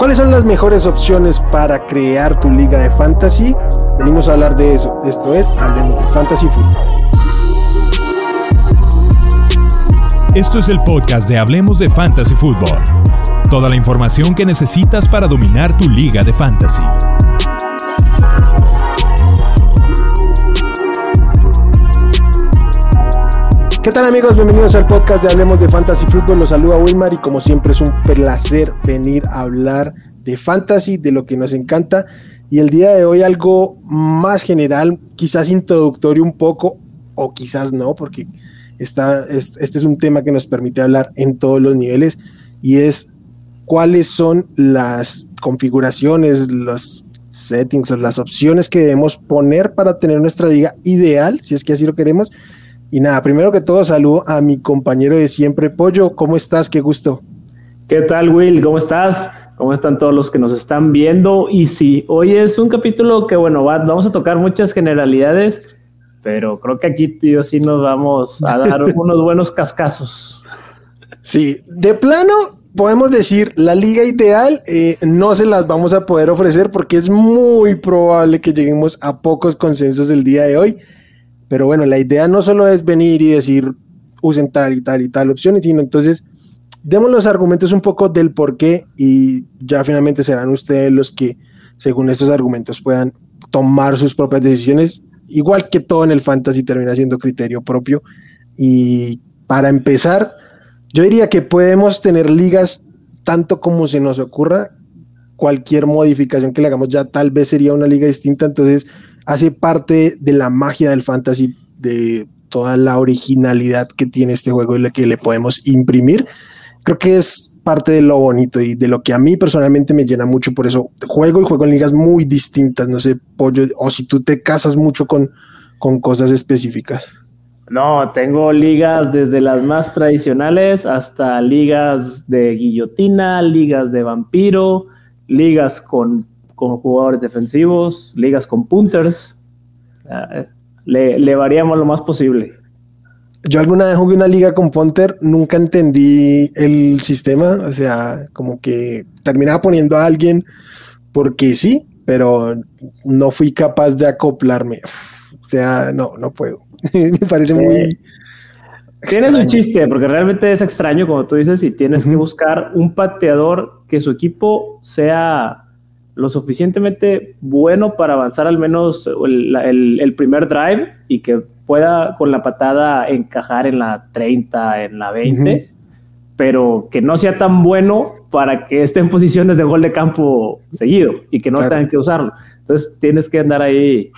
¿Cuáles son las mejores opciones para crear tu liga de fantasy? Venimos a hablar de eso. Esto es Hablemos de Fantasy Football. Esto es el podcast de Hablemos de Fantasy Football. Toda la información que necesitas para dominar tu liga de fantasy. ¿Qué tal amigos? Bienvenidos al podcast de Hablemos de Fantasy Football. Los saluda Wilmar y como siempre es un placer venir a hablar de fantasy, de lo que nos encanta. Y el día de hoy algo más general, quizás introductorio un poco, o quizás no, porque está, este es un tema que nos permite hablar en todos los niveles y es cuáles son las configuraciones, los settings o las opciones que debemos poner para tener nuestra liga ideal, si es que así lo queremos y nada, primero que todo saludo a mi compañero de siempre, Pollo. ¿Cómo estás? Qué gusto. ¿Qué tal, Will? ¿Cómo estás? ¿Cómo están todos los que nos están viendo? Y sí, hoy es un capítulo que, bueno, vamos a tocar muchas generalidades, pero creo que aquí tío sí nos vamos a dar unos buenos cascazos. Sí, de plano podemos decir, la liga ideal eh, no se las vamos a poder ofrecer porque es muy probable que lleguemos a pocos consensos el día de hoy. Pero bueno, la idea no solo es venir y decir usen tal y tal y tal opción, sino entonces demos los argumentos un poco del por qué y ya finalmente serán ustedes los que, según estos argumentos, puedan tomar sus propias decisiones. Igual que todo en el fantasy termina siendo criterio propio. Y para empezar, yo diría que podemos tener ligas tanto como se nos ocurra. Cualquier modificación que le hagamos ya tal vez sería una liga distinta. Entonces, hace parte de la magia del fantasy, de toda la originalidad que tiene este juego y la que le podemos imprimir. Creo que es parte de lo bonito y de lo que a mí personalmente me llena mucho. Por eso juego y juego en ligas muy distintas. No sé, pollo, o si tú te casas mucho con, con cosas específicas. No, tengo ligas desde las más tradicionales hasta ligas de guillotina, ligas de vampiro, ligas con con jugadores defensivos, ligas con punters. Ah, le, variamos lo más posible. Yo alguna vez jugué una liga con punter, nunca entendí el sistema, o sea, como que terminaba poniendo a alguien porque sí, pero no fui capaz de acoplarme. O sea, no, no puedo. Me parece muy... Tienes un chiste, porque realmente es extraño, como tú dices, y tienes que buscar un pateador que su equipo sea lo suficientemente bueno para avanzar al menos el, primer drive y que pueda con la patada encajar en la 30, en la 20, pero que no sea tan bueno para que esté en posiciones de gol de campo seguido y que no tengan que usarlo. Entonces tienes que andar ahí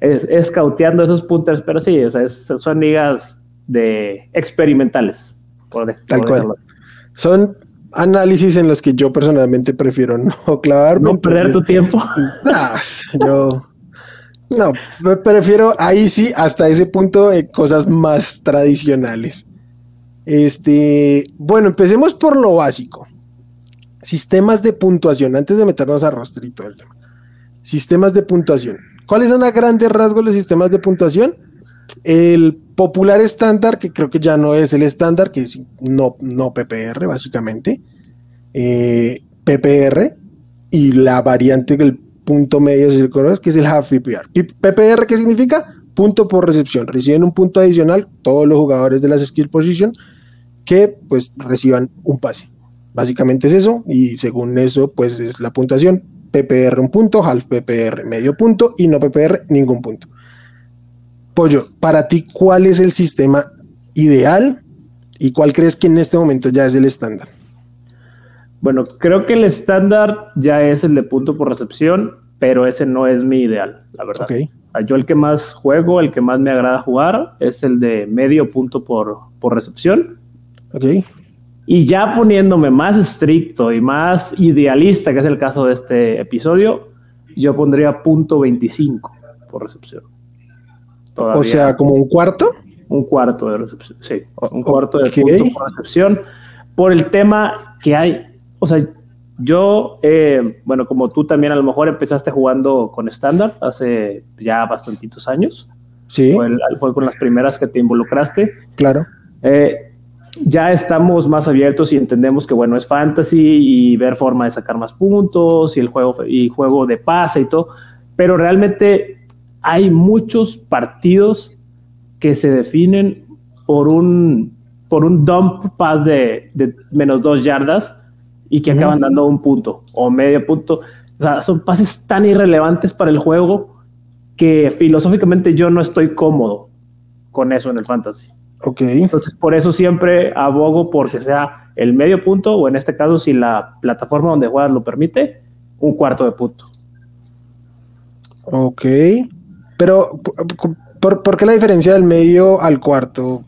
escauteando esos puntos, pero sí, son ligas de experimentales. Por, Tal cual. Son análisis en los que yo personalmente prefiero no clavarme. No perder tu tiempo. Ah, yo no, prefiero ahí sí, hasta ese punto, cosas más tradicionales. Este, bueno, empecemos por lo básico. Sistemas de puntuación, antes de meternos a rostrito del tema. Sistemas de puntuación. ¿Cuáles son a grandes rasgos los sistemas de puntuación? El popular estándar, que creo que ya no es el estándar, que es no, no PPR, básicamente. Eh, PPR y la variante del punto medio, que es el half PPR. PPR, ¿qué significa? Punto por recepción. Reciben un punto adicional todos los jugadores de las skill position que pues reciban un pase. Básicamente es eso y según eso pues es la puntuación. PPR un punto, half PPR medio punto y no PPR ningún punto. Pollo, para ti, ¿cuál es el sistema ideal y cuál crees que en este momento ya es el estándar? Bueno, creo que el estándar ya es el de punto por recepción, pero ese no es mi ideal, la verdad. Yo el que más juego, el que más me agrada jugar, es el de medio punto por, por recepción. Ok. Y ya poniéndome más estricto y más idealista, que es el caso de este episodio, yo pondría punto 25 por recepción. O sea, como un cuarto. Un cuarto de recepción, sí. Un cuarto de por recepción. Por el tema que hay, o sea, yo, eh, bueno, como tú también a lo mejor empezaste jugando con estándar hace ya bastantitos años. Sí. Fue, con las primeras que te involucraste. Claro. Eh, ya estamos más abiertos y entendemos que bueno, es fantasy y ver forma de sacar más puntos y el juego y juego de pase y todo, pero realmente hay muchos partidos que se definen por un por un dump pass de, menos dos yardas y que acaban dando un punto o medio punto. O sea, son pases tan irrelevantes para el juego que filosóficamente yo no estoy cómodo con eso en el fantasy. Ok. Entonces, por eso siempre abogo porque sea el medio punto, o en este caso, si la plataforma donde juegas lo permite, un cuarto de punto. Ok. Pero, ¿por, qué la diferencia del medio al cuarto?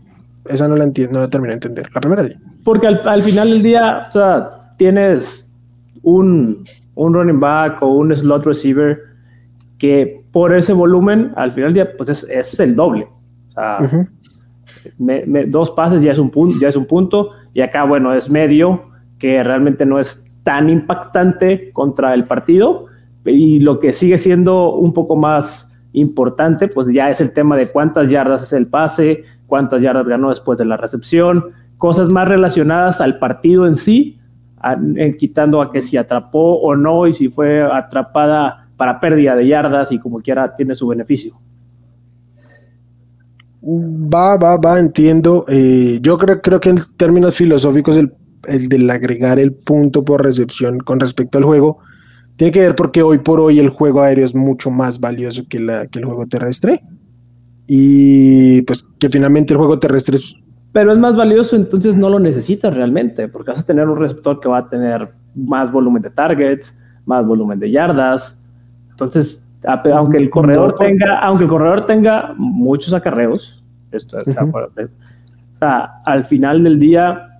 Esa no la entiendo, no la termino de entender. La primera sí. Porque al, final del día, o sea, tienes un, un running back o un slot receiver que por ese volumen, al final del día, pues es, es el doble. O sea, dos pases ya es, un punto, ya es un punto, y acá, bueno, es medio, que realmente no es tan impactante contra el partido, y lo que sigue siendo un poco más importante, pues ya es el tema de cuántas yardas es el pase, cuántas yardas ganó después de la recepción, cosas más relacionadas al partido en sí, quitando a que si atrapó o no y si fue atrapada para pérdida de yardas y como quiera tiene su beneficio. Va, va, va, entiendo. Eh, yo creo, creo que en términos filosóficos el, el del agregar el punto por recepción con respecto al juego tiene que ver porque hoy por hoy el juego aéreo es mucho más valioso que, la, que el juego terrestre. Y pues que finalmente el juego terrestre es... Pero es más valioso, entonces no lo necesitas realmente, porque vas a tener un receptor que va a tener más volumen de targets, más volumen de yardas. Entonces, aunque el corredor tenga, aunque el corredor tenga muchos acarreos, esto al final del día,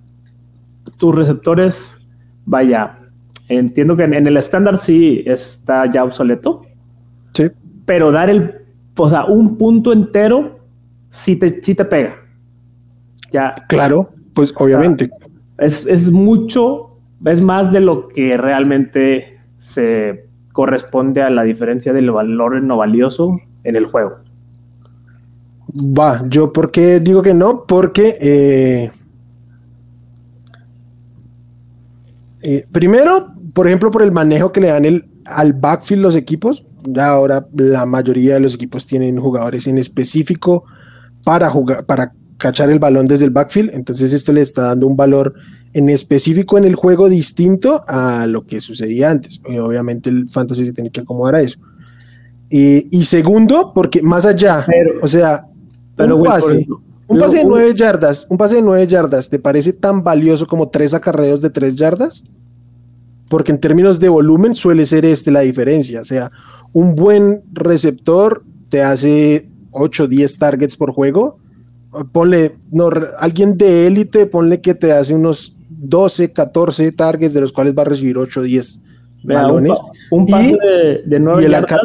tus receptores, vaya, entiendo que en, el estándar sí está ya obsoleto. Sí. Pero dar el, o sea, un punto entero sí te, sí te pega. Ya. Claro, pues obviamente. es, es mucho, es más de lo que realmente se corresponde a la diferencia del valor no valioso en el juego. Va, yo por qué digo que no, porque eh, eh, primero, por ejemplo, por el manejo que le dan el, al backfield los equipos, ahora la mayoría de los equipos tienen jugadores en específico para jugar, para cachar el balón desde el backfield, entonces esto le está dando un valor en específico en el juego distinto a lo que sucedía antes. Obviamente el fantasy se tiene que acomodar a eso. y segundo, porque más allá, o sea, un pase, un pase de nueve yardas, un pase de nueve yardas, ¿te parece tan valioso como tres acarreos de tres yardas? Porque en términos de volumen suele ser este la diferencia. O sea, un buen receptor te hace 8 10 targets por juego. Ponle, no, alguien de élite, ponle que te hace unos 12, 14 targets, de los cuales va a recibir 8, 10 balones. Un, pase de, 9 yardas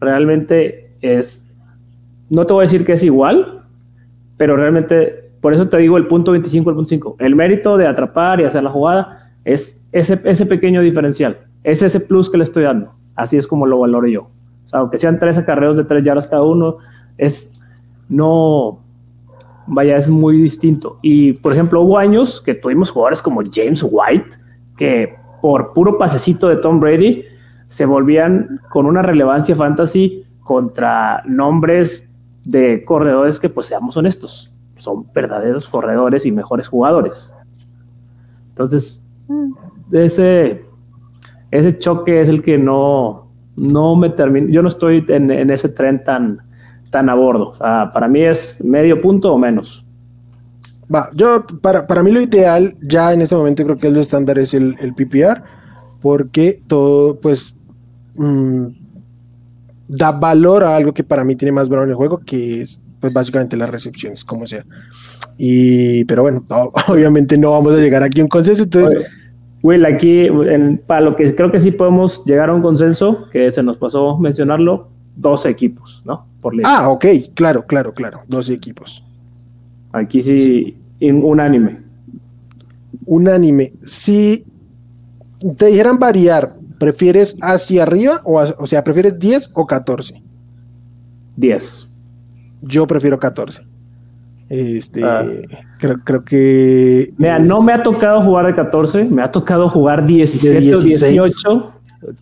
realmente es, no te voy a decir que es igual, pero realmente, por eso te digo el punto 25, el punto 5. El mérito de atrapar y hacer la jugada es ese, ese pequeño diferencial, es ese plus que le estoy dando. Así es como lo valoro yo. O sea, aunque sean tres acarreos de tres yardas cada uno, es no, vaya, es muy distinto. Y, por ejemplo, hubo años que tuvimos jugadores como James White, que por puro pasecito de Tom Brady se volvían con una relevancia fantasy contra nombres de corredores que, pues seamos honestos, son verdaderos corredores y mejores jugadores. Entonces, ese, ese choque es el que no, no me termina. Yo no estoy en, en ese tren tan, tan a bordo. para mí es medio punto o menos. Va, yo, para, para mí lo ideal, ya en este momento creo que es lo estándar es el, el PPR, porque todo, pues, mm, da valor a algo que para mí tiene más valor en el juego, que es, pues, básicamente las recepciones, como sea. Y, pero bueno, obviamente no vamos a llegar aquí a un consenso, entonces... Will, aquí, para lo que creo que sí podemos llegar a un consenso, que se nos pasó mencionarlo, dos equipos, ¿no? Ah, ok, claro, claro, claro, dos equipos. Aquí sí, unánime. Unánime. Si te dijeran variar, ¿prefieres hacia arriba o, o sea, prefieres 10 o 14? 10. Yo prefiero 14. Este, ah. creo, creo, que. Mira, no me ha tocado jugar de 14, me ha tocado jugar 17 o 18.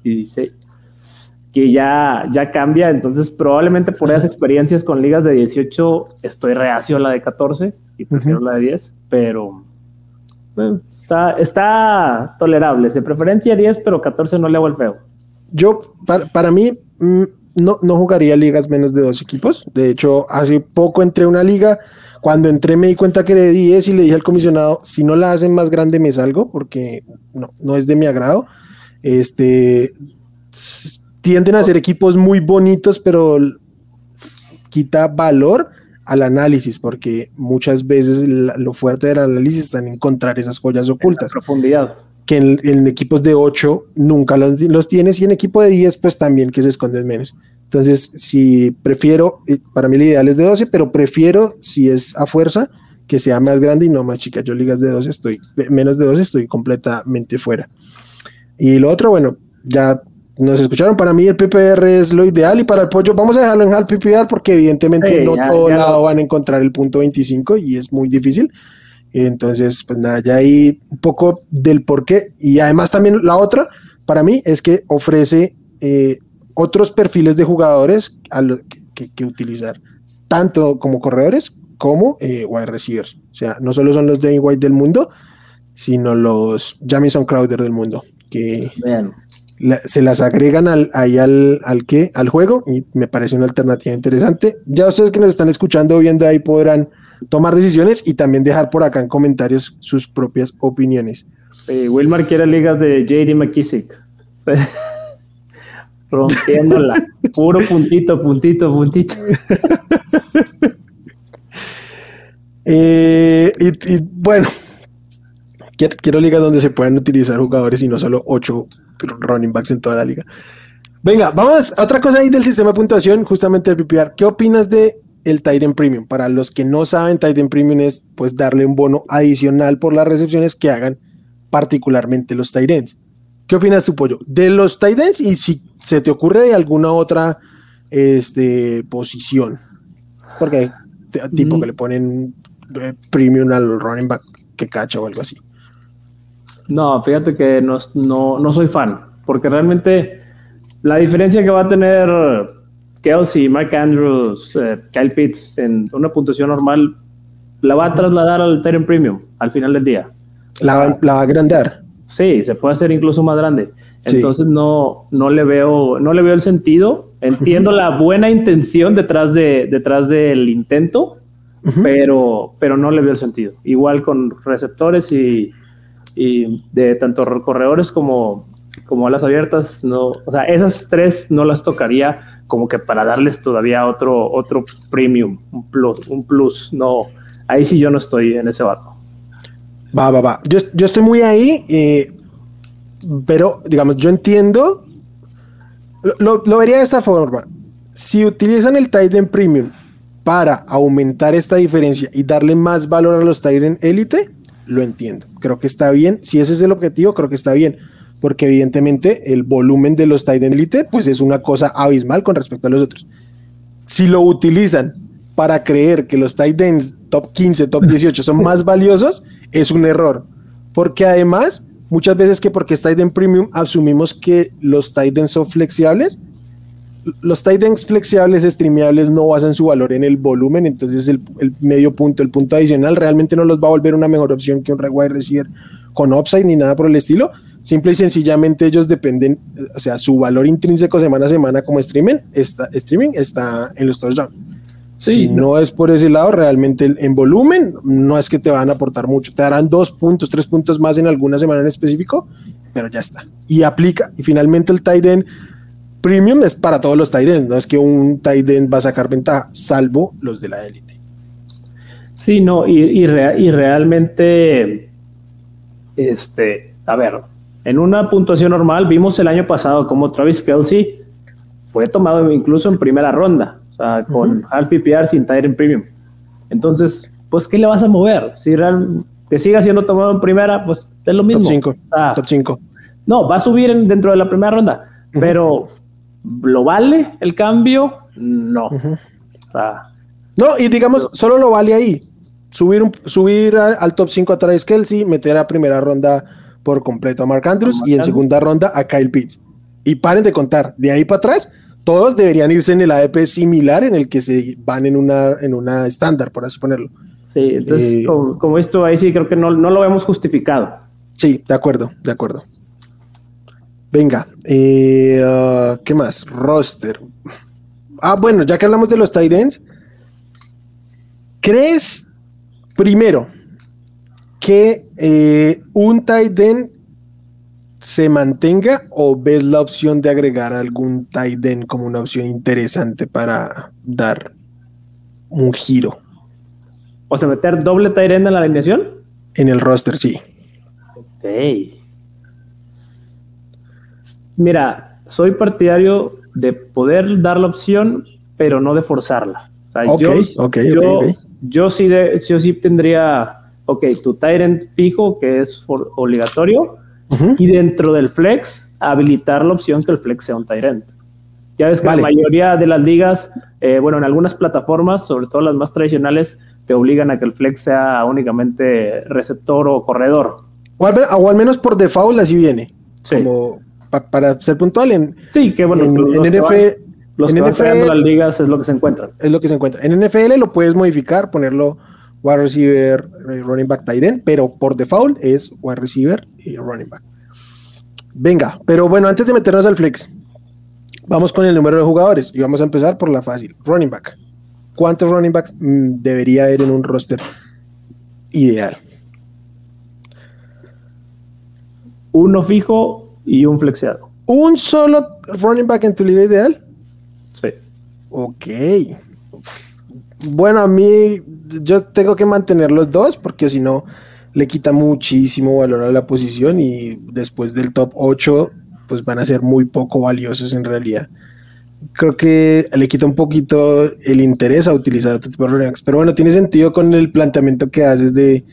16 que ya, ya cambia, entonces probablemente por esas experiencias con ligas de 18 estoy reacio a la de 14 y prefiero la de 10, pero está, está tolerable, de preferencia 10, pero 14 no le hago el feo. Yo, para, para mí, mm, no, no jugaría ligas menos de dos equipos, de hecho, hace poco entré a una liga, cuando entré me di cuenta que de 10 y le dije al comisionado, si no la hacen más grande me salgo, porque no, no es de mi agrado. Este tienden a ser equipos muy bonitos, pero quita valor al análisis, porque muchas veces lo fuerte del análisis está en encontrar esas joyas ocultas. profundidad. Que en, equipos de 8 nunca los, los, tienes y en equipo de 10 pues también que se esconden menos. Entonces, si prefiero, eh, para mí el ideal es de 12, pero prefiero, si es a fuerza, que sea más grande y no más chica. Yo ligas de 12 estoy, menos de 12 estoy completamente fuera. Y lo otro, bueno, ya nos escucharon, para mí el PPR es lo ideal y para el pollo vamos a dejarlo en half PPR porque evidentemente no todo lado van a encontrar el punto 25 y es muy difícil. Entonces, pues nada, ya hay un poco del por qué. Y además también la otra, para mí, es que ofrece eh, otros perfiles de jugadores a lo que, utilizar, tanto como corredores como eh, wide receivers. O sea, no solo son los Dane White del mundo, sino los Jamison Crowder del mundo. Que, se las agregan al, ahí al, al, que, al juego y me parece una alternativa interesante. Ya ustedes que nos están escuchando o viendo ahí podrán tomar decisiones y también dejar por acá en comentarios sus propias opiniones. Eh, Wilmar quiere ligas de JD McKissick. Rompiéndola. Puro puntito, puntito, puntito. Eh, y, bueno, quiero, quiero ligas donde se puedan utilizar jugadores y no solo ocho running backs en toda la liga. Venga, vamos a otra cosa ahí del sistema de puntuación, justamente el PPR. ¿Qué opinas de el Titan Premium? Para los que no saben, Titan Premium es pues darle un bono adicional por las recepciones que hagan particularmente los Titans. ¿Qué opinas tu pollo? De los Titans y si se te ocurre de alguna otra este, posición. Porque hay tipo mm. que le ponen eh, premium al running back que cacha o algo así. No, fíjate que no, no, soy fan, porque realmente la diferencia que va a tener Kelsey, Mark Andrews, eh, Kyle Pitts en una puntuación normal, la va a trasladar al Terren Premium al final del día. La, va a agrandar. Sí, se puede hacer incluso más grande. Entonces no, no, le veo, no le veo el sentido. Entiendo la buena intención detrás, de, detrás del intento, pero, pero no le veo el sentido. Igual con receptores y, y de tanto corredores como, como alas abiertas, no, o sea, esas tres no las tocaría como que para darles todavía otro, otro premium, un plus, un plus, no, ahí sí yo no estoy en ese barco. Va, va, va. Yo, yo estoy muy ahí, eh, pero digamos, yo entiendo, lo, lo, vería de esta forma. Si utilizan el Titan Premium para aumentar esta diferencia y darle más valor a los Titan Elite, lo entiendo. Creo que está bien. Si ese es el objetivo, creo que está bien. Porque evidentemente el volumen de los Titan Elite pues es una cosa abismal con respecto a los otros. Si lo utilizan para creer que los Titans top 15, top 18 son más valiosos, es un error. Porque además, muchas veces que porque es Titan Premium asumimos que los Titans son flexibles los tight ends flexibles, streameables, no basan su valor en el volumen, entonces el, medio punto, el punto adicional, realmente no los va a volver una mejor opción que un wide receiver con upside ni nada por el estilo. Simple y sencillamente ellos dependen, o sea, su valor intrínseco semana a semana como streaming está, streaming está en los touchdowns. Si no. es por ese lado, realmente en volumen no es que te van a aportar mucho. Te darán dos puntos, tres puntos más en alguna semana en específico, pero ya está. Y aplica. Y finalmente el tight end premium es para todos los tight no es que un tight va a sacar ventaja, salvo los de la élite. Sí, no, y, y, realmente, este, a ver, en una puntuación normal vimos el año pasado como Travis Kelsey fue tomado incluso en primera ronda, sea, con half PPR sin tight premium. Entonces, pues, ¿qué le vas a mover? Si real, que siga siendo tomado en primera, pues es lo mismo. Top 5. No, va a subir dentro de la primera ronda, pero ¿Lo vale el cambio? No. no, y digamos, solo lo vale ahí. subir, subir al top 5 a Travis Kelsey, meter a primera ronda por completo a Mark Andrews y en segunda ronda a Kyle Pitts. Y paren de contar, de ahí para atrás, todos deberían irse en el ADP similar en el que se van en una, en una estándar, por así ponerlo. Sí, entonces, eh, como, esto ahí sí creo que no, no lo hemos justificado. Sí, de acuerdo, de acuerdo. Venga, eh, uh, ¿qué más? Roster. Ah, bueno, ya que hablamos de los tight ends, ¿crees primero que eh, un tight end se mantenga o ves la opción de agregar algún tight end como una opción interesante para dar un giro? O sea, meter doble tight end en la alineación. En el roster, sí. Ok. Mira, soy partidario de poder dar la opción, pero no de forzarla. O yo, yo, sí, de, yo sí tendría, ok, tu Tyrant fijo, que es obligatorio, y dentro del flex, habilitar la opción que el flex sea un Tyrant. Ya ves que la mayoría de las ligas, eh, bueno, en algunas plataformas, sobre todo las más tradicionales, te obligan a que el flex sea únicamente receptor o corredor. O al, menos por default así viene. Como para ser puntual, en, sí, que bueno, en, NFL, los en NFL, las ligas es lo que se encuentra. Es lo que se encuentra. En NFL lo puedes modificar, ponerlo wide receiver, eh, running back, tight end, pero por default es wide receiver y running back. Venga, pero bueno, antes de meternos al flex, vamos con el número de jugadores y vamos a empezar por la fácil, running back. ¿Cuántos running backs mm, debería haber en un roster ideal? Uno fijo y un flexeado. ¿Un solo running back en tu liga ideal? Sí. Ok. Bueno, a mí yo tengo que mantener los dos porque si no le quita muchísimo valor a la posición y después del top 8 pues van a ser muy poco valiosos en realidad. Creo que le quita un poquito el interés a utilizar otro tipo de running backs. Pero bueno, tiene sentido con el planteamiento que haces de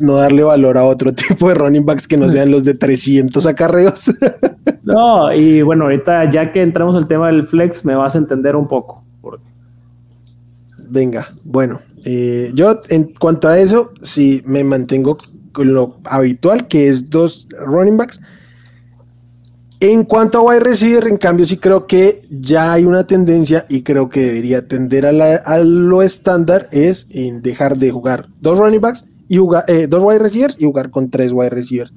no darle valor a otro tipo de running backs que no sean los de 300 acarreos. No, y bueno, ahorita ya que entramos al tema del flex, me vas a entender un poco. Venga, bueno, eh, yo en cuanto a eso, sí me mantengo con lo habitual, que es dos running backs. En cuanto a wide receiver, en cambio, sí creo que ya hay una tendencia y creo que debería tender a, a lo estándar, es en dejar de jugar dos running backs y jugar, eh, dos wide receivers y jugar con tres wide receivers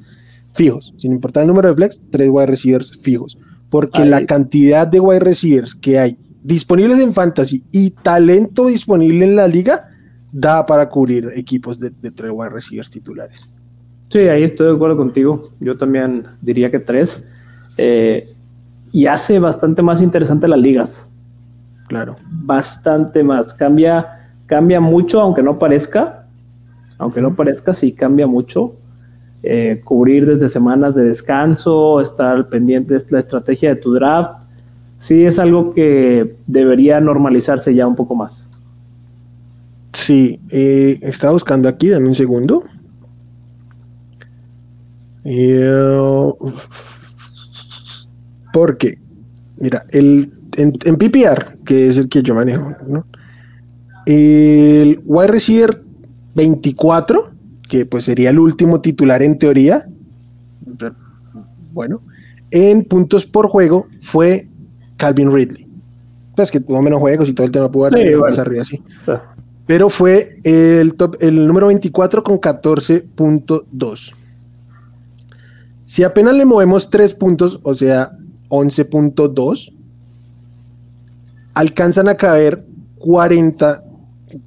fijos. Sin importar el número de flex, tres wide receivers fijos. Porque la cantidad de wide receivers que hay disponibles en fantasy y talento disponible en la liga da para cubrir equipos de, tres wide receivers titulares. Sí, ahí estoy de acuerdo contigo. Yo también diría que tres. Eh, y hace bastante más interesante las ligas. Claro. Bastante más. Cambia, cambia mucho, aunque no parezca aunque no parezca, sí cambia mucho. Eh, cubrir desde semanas de descanso, estar pendiente de la estrategia de tu draft, sí es algo que debería normalizarse ya un poco más. Sí, eh, estaba buscando aquí, dame un segundo. Eh, porque, mira, el, en, PPR, que es el que yo manejo, ¿no? el wide receiver 24, que pues sería el último titular en teoría. Bueno, en puntos por juego fue Calvin Ridley. Pues que tuvo menos juegos y todo el tema pudo haber más arriba así. Pero fue el, top, el número 24 con 14.2. Si apenas le movemos 3 puntos, o sea, 11.2, alcanzan a caer 40,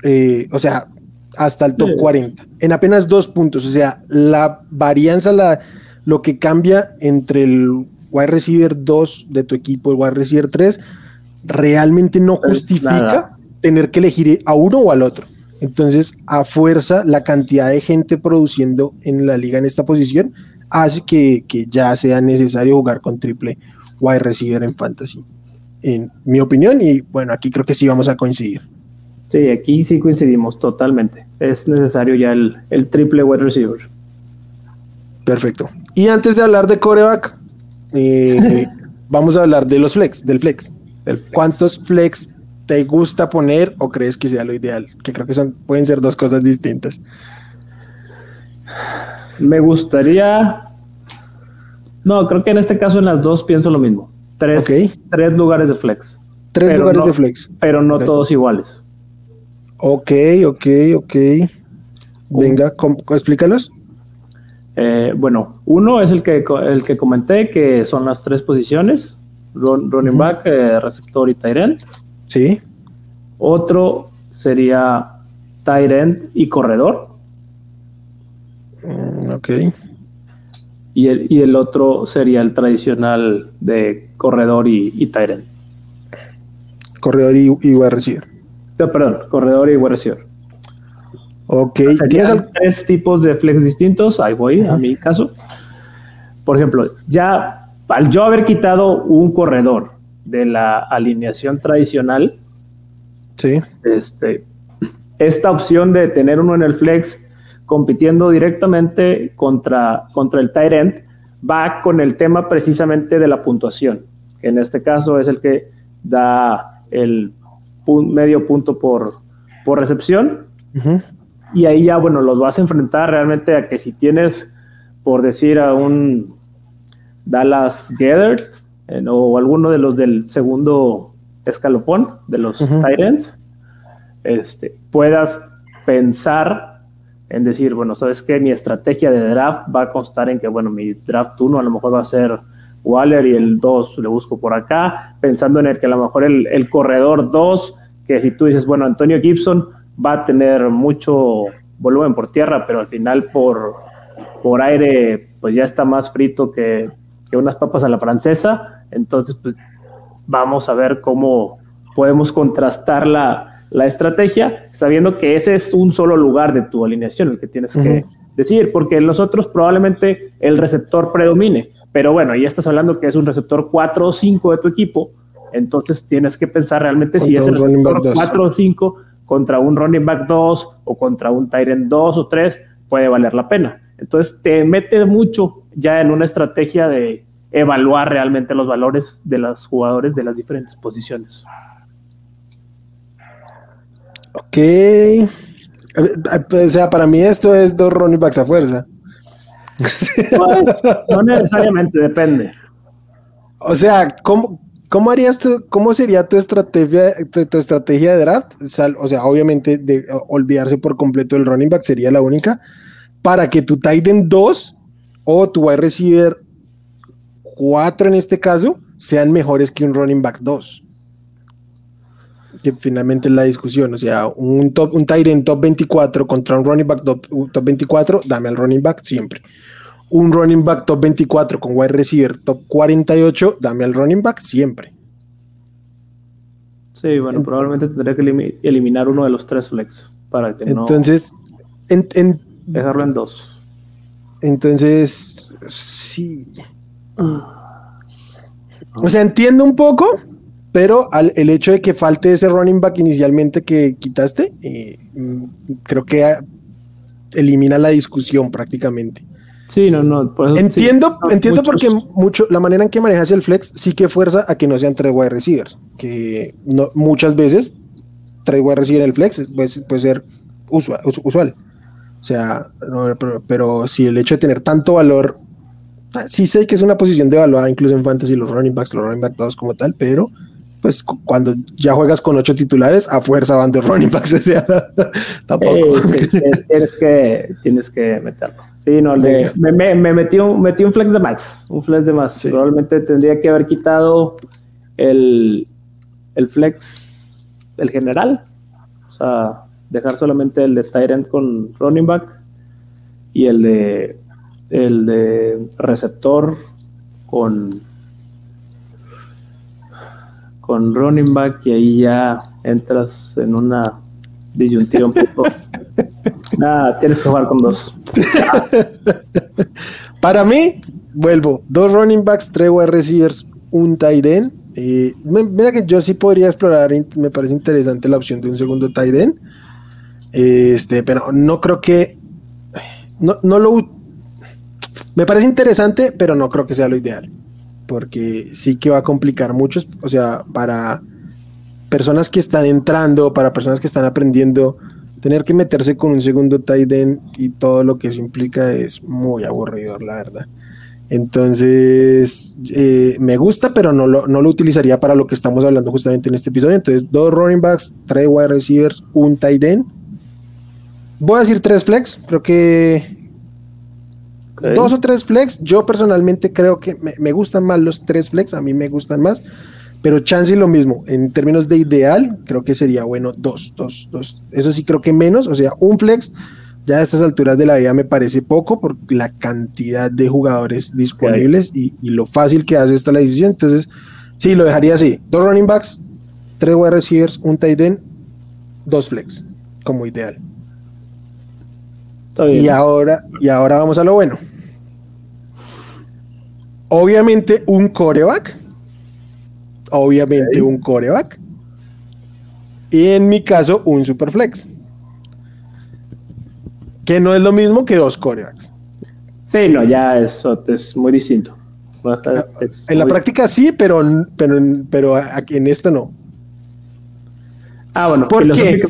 eh, o sea, hasta el top 40, en apenas dos puntos. O sea, la varianza, la, lo que cambia entre el wide receiver 2 de tu equipo el wide receiver 3, realmente no justifica tener que elegir a uno o al otro. Entonces, a fuerza, la cantidad de gente produciendo en la liga en esta posición hace que, que ya sea necesario jugar con triple wide receiver en fantasy. En mi opinión, y bueno, aquí creo que sí vamos a coincidir. Sí, aquí sí coincidimos totalmente. Es necesario ya el, triple wide receiver. Perfecto. Y antes de hablar de coreback, eh, vamos a hablar de los flex, del flex. ¿Cuántos flex te gusta poner o crees que sea lo ideal? Que creo que son, pueden ser dos cosas distintas. Me gustaría. No, creo que en este caso en las dos pienso lo mismo. Tres, tres lugares de flex. Tres lugares de flex. Pero no todos iguales. Ok, ok, ok. Venga, explícalos. Eh, bueno, uno es el que, el que comenté, que son las tres posiciones: running back, eh, receptor y tight end. Sí. Otro sería tight end y corredor. Mm, ok. Y el, y el otro sería el tradicional de corredor y, y tight end. Corredor y, y receiver. perdón, corredor y wide receiver. Ok. ¿Tienes tres tipos de flex distintos. Ahí voy, a mi caso. Por ejemplo, ya al yo haber quitado un corredor de la alineación tradicional, sí. este, esta opción de tener uno en el flex compitiendo directamente contra, contra el tight end va con el tema precisamente de la puntuación, que en este caso es el que da el medio punto por, por recepción. Y ahí ya, bueno, los vas a enfrentar realmente a que si tienes, por decir, a un Dallas Gathered eh, o alguno de los del segundo escalofón de los Titans, este, puedas pensar en decir, bueno, sabes que mi estrategia de draft va a constar en que, bueno, mi draft 1 a lo mejor va a ser Waller y el 2 le busco por acá, pensando en el que a lo mejor el, el corredor 2, que si tú dices, bueno, Antonio Gibson va a tener mucho volumen por tierra, pero al final por, por aire pues ya está más frito que, que unas papas a la francesa, entonces pues vamos a ver cómo podemos contrastar la, la estrategia, sabiendo que ese es un solo lugar de tu alineación el que tienes que decir, porque en los otros probablemente el receptor predomine, pero bueno, ya estás hablando que es un receptor 4 o 5 de tu equipo, entonces tienes que pensar realmente si es el receptor 4 o 5 contra un running back 2 o contra un Tyrant 2 o 3, puede valer la pena. Entonces te mete mucho ya en una estrategia de evaluar realmente los valores de los jugadores de las diferentes posiciones. Ok. O sea, para mí esto es dos running backs a fuerza. Pues, no necesariamente, depende. O sea, ¿cómo, cómo harías tú, cómo sería tu estrategia, tu, estrategia de draft? O sea, obviamente olvidarse por completo del running back sería la única. Para que tu Titan 2 o tu wide receiver 4 en este caso sean mejores que un running back 2 que finalmente es la discusión. O sea, un, top, un tight top 24 contra un running back top, 24, dame al running back siempre. Un running back top 24 con wide receiver top 48, dame al running back siempre. Sí, bueno, probablemente tendría que eliminar uno de los tres flex para que entonces, no. dejarlo en dos. Entonces, sí. O sea, entiendo un poco, pero el hecho de que falte ese running back inicialmente que quitaste, eh, mm, creo que elimina la discusión prácticamente. Sí, no, no. entiendo, entiendo porque mucho, la manera en que manejas el flex sí que fuerza a que no sean tres wide receivers, que no, muchas veces tres wide receivers en el flex puede, ser usual, usual. O sea, pero, si el hecho de tener tanto valor, ah, sí sé que es una posición de devaluada incluso en fantasy los running backs, los running backs todos como tal, pero pues cuando ya juegas con ocho titulares, a fuerza van de running backs, o sea, tampoco. tienes, que, tienes que meterlo. Sí, no, me, me, me, metí, un, metí un flex de max, un flex de más. Probablemente tendría que haber quitado el, el flex, el general, o sea, dejar solamente el de Tyrant con running back y el de, el de receptor con con running back y ahí ya entras en una disyuntiva un poco. Nada, tienes que jugar con dos. Para mí, vuelvo, dos running backs, tres wide receivers, un tight end. Eh, mira que yo sí podría explorar, me parece interesante la opción de un segundo tight end. Este, pero no creo que no, no lo me parece interesante, pero no creo que sea lo ideal porque sí que va a complicar mucho, o sea, para personas que están entrando, para personas que están aprendiendo, tener que meterse con un segundo tight end y todo lo que eso implica es muy aburrido, la verdad. Entonces, eh, me gusta, pero no lo, no lo utilizaría para lo que estamos hablando justamente en este episodio. Entonces, dos running backs, tres wide receivers, un tight end. Voy a decir tres flex, creo que dos o tres flex. Yo personalmente creo que me, me, gustan más los tres flex, a mí me gustan más. Pero chance lo mismo, en términos de ideal, creo que sería bueno dos, dos, dos. Eso sí creo que menos, o sea, un flex ya a estas alturas de la vida me parece poco por la cantidad de jugadores disponibles y, y, lo fácil que hace esta la decisión. Entonces, sí, lo dejaría así. Dos running backs, tres wide receivers, un tight end, dos flex, como ideal. Y ahora, y ahora vamos a lo bueno. Obviamente un coreback. Obviamente un coreback. Y en mi caso, un superflex. Que no es lo mismo que dos corebacks. Sí, no, ya es, es muy distinto. Es en la práctica sí, pero, pero, pero aquí en esto no. Ah, bueno. ¿Por qué?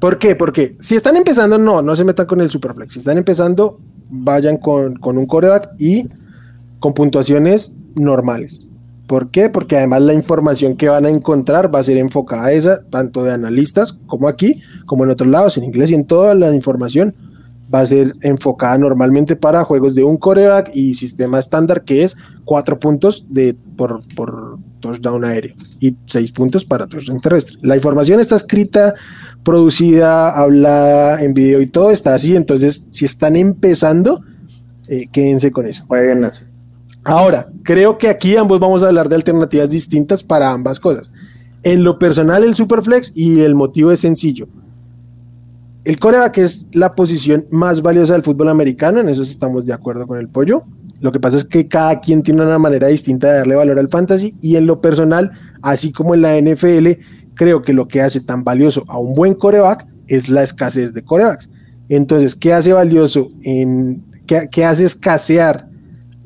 ¿Por qué? Porque si están empezando, no, no se metan con el Superflex. Si están empezando, vayan con, con un coreback y con puntuaciones normales. ¿Por qué? Porque además la información que van a encontrar va a ser enfocada a esa, tanto de analistas como aquí, como en otros lados, en inglés y en toda la información va a ser enfocada normalmente para juegos de un coreback y sistema estándar que es cuatro puntos de, por, por touchdown aéreo y seis puntos para touchdown terrestre. La información está escrita, producida, hablada en video y todo está así, entonces si están empezando, eh, quédense con eso. Jueguen así. Ahora, creo que aquí ambos vamos a hablar de alternativas distintas para ambas cosas. En lo personal, el Superflex y el motivo es sencillo. El coreback es la posición más valiosa del fútbol americano, en eso estamos de acuerdo con el pollo. Lo que pasa es que cada quien tiene una manera distinta de darle valor al fantasy y en lo personal, así como en la NFL, creo que lo que hace tan valioso a un buen coreback es la escasez de corebacks. Entonces, ¿qué hace valioso en qué, qué hace escasear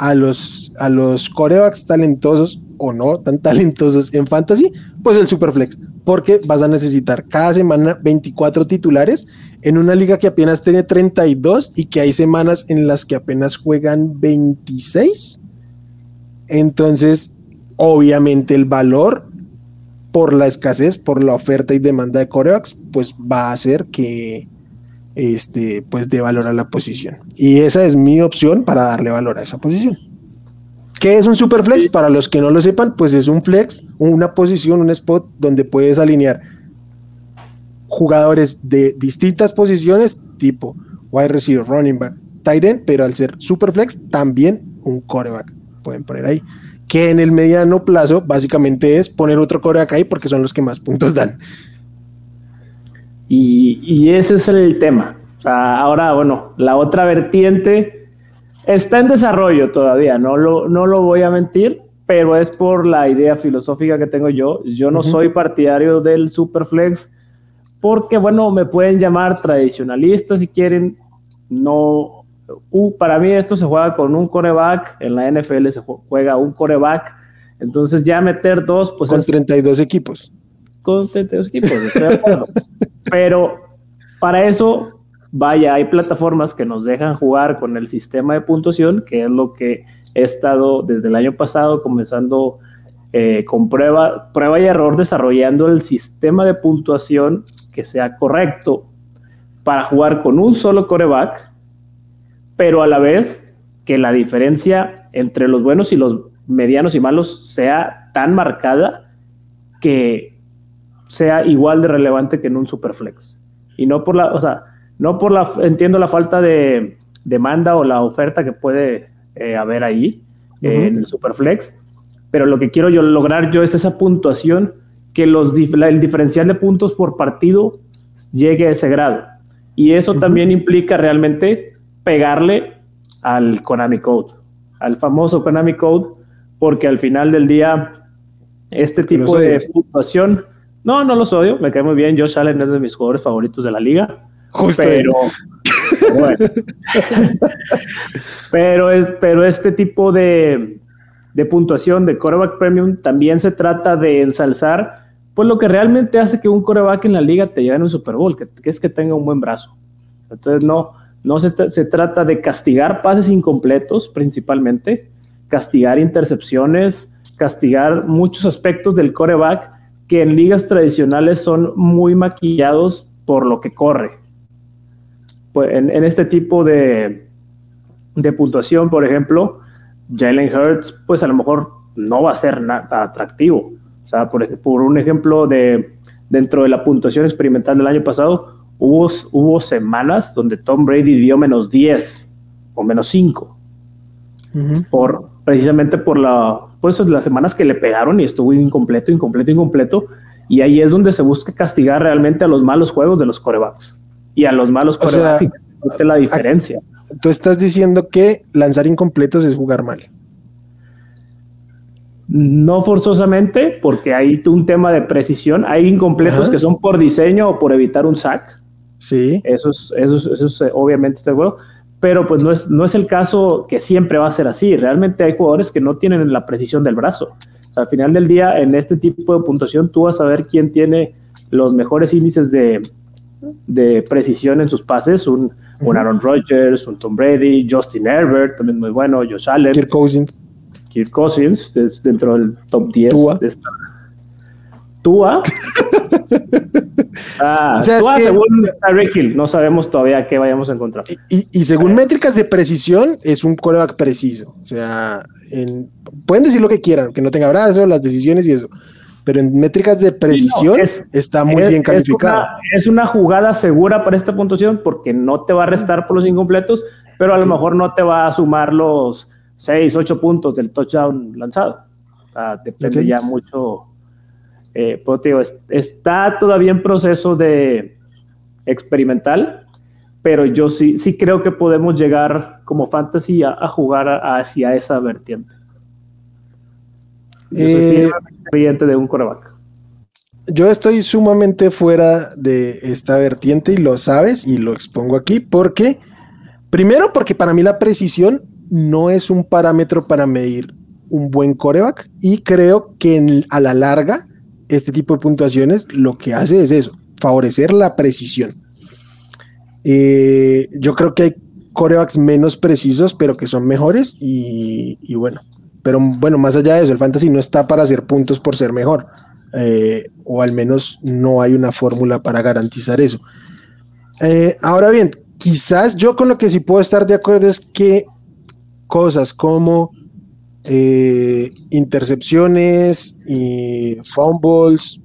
a los, a los corebacks talentosos o no tan talentosos en fantasy? Pues el Superflex, porque vas a necesitar cada semana 24 titulares en una liga que apenas tiene 32 y que hay semanas en las que apenas juegan 26. Entonces, obviamente el valor por la escasez, por la oferta y demanda de corebacks, pues va a hacer que este, pues dé valor a la posición. Y esa es mi opción para darle valor a esa posición. ¿Qué es un superflex? Para los que no lo sepan, pues es un flex, una posición, un spot donde puedes alinear jugadores de distintas posiciones, tipo wide receiver, running back, tight end, pero al ser superflex, también un coreback. Pueden poner ahí. Que en el mediano plazo, básicamente es poner otro coreback ahí porque son los que más puntos dan. Y, ese es el tema. ahora, bueno, la otra vertiente está en desarrollo todavía, no lo, no lo voy a mentir, pero es por la idea filosófica que tengo yo. Yo no soy partidario del Superflex porque, bueno, me pueden llamar tradicionalista si quieren. No, uh, para mí esto se juega con un coreback, en la NFL se juega un coreback, entonces ya meter dos, pues... Con 32 equipos. Con 32 equipos, estoy de acuerdo. Pero para eso, vaya, hay plataformas que nos dejan jugar con el sistema de puntuación, que es lo que he estado desde el año pasado comenzando eh, con prueba, prueba y error desarrollando el sistema de puntuación que sea correcto para jugar con un solo coreback, pero a la vez que la diferencia entre los buenos y los medianos y malos sea tan marcada que sea igual de relevante que en un superflex. Y no por la, o sea, no por la, entiendo la falta de demanda o la oferta que puede eh, haber ahí en el superflex, pero lo que quiero yo lograr yo es esa puntuación que los, el diferencial de puntos por partido llegue a ese grado. Y eso también implica realmente pegarle al Konami Code, al famoso Konami Code, porque al final del día este tipo de puntuación, no, no los odio, me cae muy bien, Josh Allen es de mis jugadores favoritos de la liga, Justo. Pero, bueno, pero, es, pero este tipo de, de puntuación de quarterback premium también se trata de ensalzar pues lo que realmente hace que un coreback en la liga te lleve en un Super Bowl, que, es que tenga un buen brazo. Entonces no, no se, se trata de castigar pases incompletos principalmente, castigar intercepciones, castigar muchos aspectos del coreback que en ligas tradicionales son muy maquillados por lo que corre. Pues en, este tipo de, de, puntuación, por ejemplo, Jalen Hurts, pues a lo mejor no va a ser nada atractivo. O sea, por, por un ejemplo de dentro de la puntuación experimental del año pasado, hubo, hubo semanas donde Tom Brady dio menos 10 o menos 5 por, precisamente por la, pues, las semanas que le pegaron y estuvo incompleto, incompleto, incompleto. Y ahí es donde se busca castigar realmente a los malos juegos de los corebacks y a los malos corebacks. O la diferencia. Tú estás diciendo que lanzar incompletos es jugar mal. No forzosamente, porque hay un tema de precisión. Hay incompletos que son por diseño o por evitar un sack. Sí. Eso es, eso eso es obviamente estoy bueno pero pues no es, no es el caso que siempre va a ser así. Realmente hay jugadores que no tienen la precisión del brazo. al final del día, en este tipo de puntuación, tú vas a ver quién tiene los mejores índices de, de precisión en sus pases. Un, un, Aaron Rodgers, un Tom Brady, Justin Herbert, también muy bueno, Josh Allen. Kirk Cousins. Kirk Cousins, dentro del top 10 de esta, Tua. ah, Tua según Tyreek Hill. No sabemos todavía qué vayamos a encontrar. Y, según métricas de precisión, es un coreback preciso. O sea, pueden decir lo que quieran, que no tenga brazo, las decisiones y eso. Pero en métricas de precisión está muy bien calificado. Es una, jugada segura para esta puntuación porque no te va a restar por los incompletos, pero a lo mejor no te va a sumar los 6, 8 puntos del touchdown lanzado. depende ya mucho eh, pues, está todavía en proceso de experimental, pero yo sí, sí creo que podemos llegar como fantasy a, jugar hacia esa vertiente. Eh, de un coreback. Yo estoy sumamente fuera de esta vertiente y lo sabes y lo expongo aquí porque, primero porque para mí la precisión no es un parámetro para medir un buen coreback y creo que a la larga este tipo de puntuaciones lo que hace es eso, favorecer la precisión. Eh, yo creo que hay corebacks menos precisos, pero que son mejores y, bueno, pero bueno, más allá de eso, el fantasy no está para hacer puntos por ser mejor, eh, o al menos no hay una fórmula para garantizar eso. Eh, ahora bien, quizás yo con lo que sí puedo estar de acuerdo es que cosas como eh, intercepciones y fumbles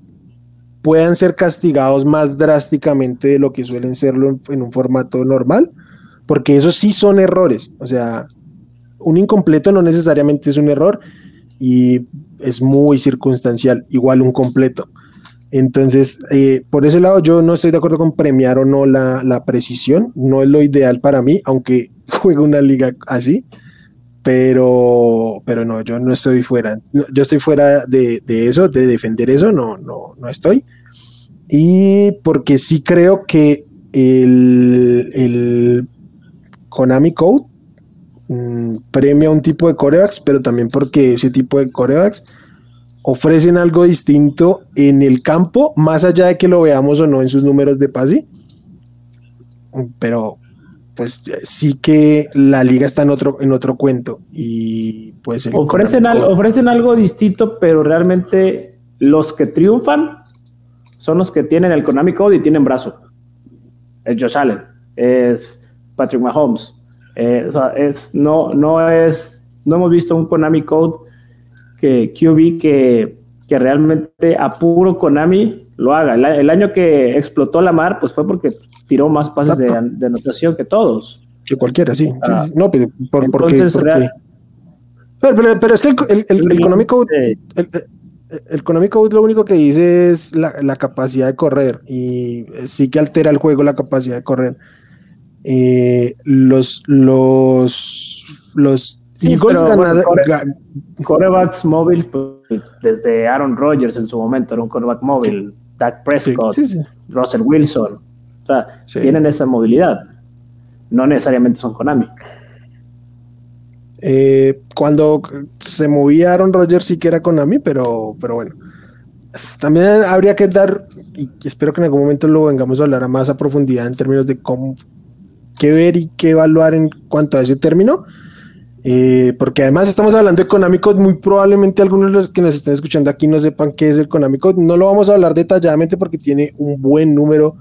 puedan ser castigados más drásticamente de lo que suelen serlo en, un formato normal, porque esos sí son errores. O sea, un incompleto no necesariamente es un error y es muy circunstancial, igual un completo. Entonces, eh, por ese lado, yo no estoy de acuerdo con premiar o no la, la precisión, no es lo ideal para mí, aunque juegue una liga así pero, pero no, yo no estoy fuera, yo estoy fuera de, eso, de defender eso, no, no, no estoy. Y porque sí creo que el, el Konami Code mm, premia un tipo de corebacks, pero también porque ese tipo de corebacks ofrecen algo distinto en el campo, más allá de que lo veamos o no en sus números de pase. Pero, pues sí que la liga está en otro, en otro cuento y pues... Ofrecen, ofrecen algo distinto, pero realmente los que triunfan son los que tienen el Konami Code y tienen brazo. Es Josh Allen, es Patrick Mahomes. Eh, o sea, es, no, no es, no hemos visto un Konami Code que QB que, que realmente a puro Konami lo haga. El, año que explotó la mar, pues fue porque tiró más pases de, anotación que todos. Que cualquiera, sí. Ah. no, pero por, porque, Pero, pero, es que el, el, el, económico, el, económico lo único que dice es la, la, capacidad de correr y sí que altera el juego la capacidad de correr. Eh, los los los Eagles ganaron. Corebacks móviles, pues, desde Aaron Rodgers en su momento era un coreback móvil. Dak Prescott, Russell Wilson. O sea, tienen esa movilidad. No necesariamente son Konami. Eh, cuando se movía Aaron Rodgers sí que era Konami, pero, pero bueno. también habría que dar, y espero que en algún momento lo vengamos a hablar a más a profundidad en términos de cómo, qué ver y qué evaluar en cuanto a ese término. Eh, porque además estamos hablando de Konami muy probablemente algunos de los que nos estén escuchando aquí no sepan qué es el Konami No lo vamos a hablar detalladamente porque tiene un buen número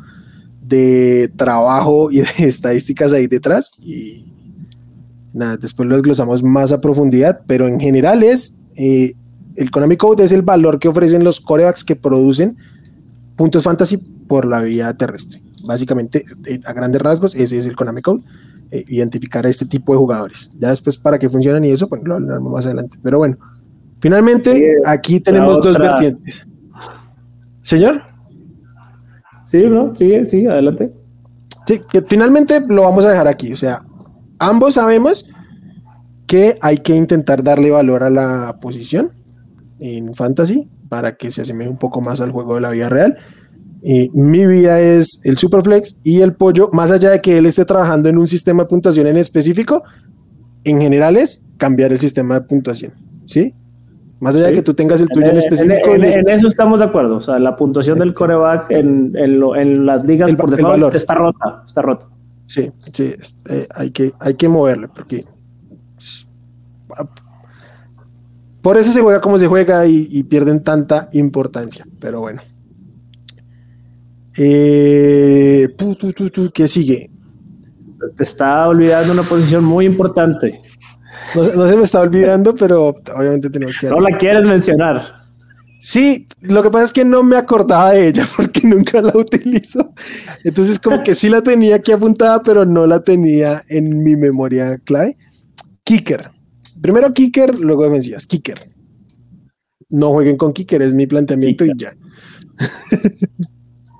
de trabajo y de estadísticas ahí detrás. Y nada, después lo desglosamos más a profundidad, pero en general es eh, el Konami Code es el valor que ofrecen los corebacks que producen puntos fantasy por la vía terrestre. Básicamente, eh, a grandes rasgos, ese es el Konami Code. Eh, identificar a este tipo de jugadores. Ya después, para que funcionen y eso, pues lo hablaremos más adelante. Pero bueno, finalmente, aquí tenemos dos vertientes. Señor. Sí, ¿no? Sigue, sigue, adelante. Sí, que finalmente lo vamos a dejar aquí. O sea, ambos sabemos que hay que intentar darle valor a la posición en fantasy para que se asemeje un poco más al juego de la vida real. Mi vida es el Superflex y el pollo, más allá de que él esté trabajando en un sistema de puntuación en específico, en general es cambiar el sistema de puntuación, ¿sí? Más allá de que tú tengas el tuyo en, específico. En, eso estamos de acuerdo. O sea, la puntuación del coreback en, en, las ligas por default está rota. Está rota. Sí, sí, eh, hay, que, hay que moverle porque por eso se juega como se juega y, pierden tanta importancia. Pero bueno. Eh, ¿Qué sigue? Te está olvidando una posición muy importante. No, se me está olvidando, pero obviamente tenemos que. No la quieres mencionar. Sí, lo que pasa es que no me acordaba de ella porque nunca la utilizo. Entonces, como que sí la tenía aquí apuntada, pero no la tenía en mi memoria clave. Kicker. Primero Kicker, luego vencías. Kicker. No jueguen con Kicker, es mi planteamiento y ya.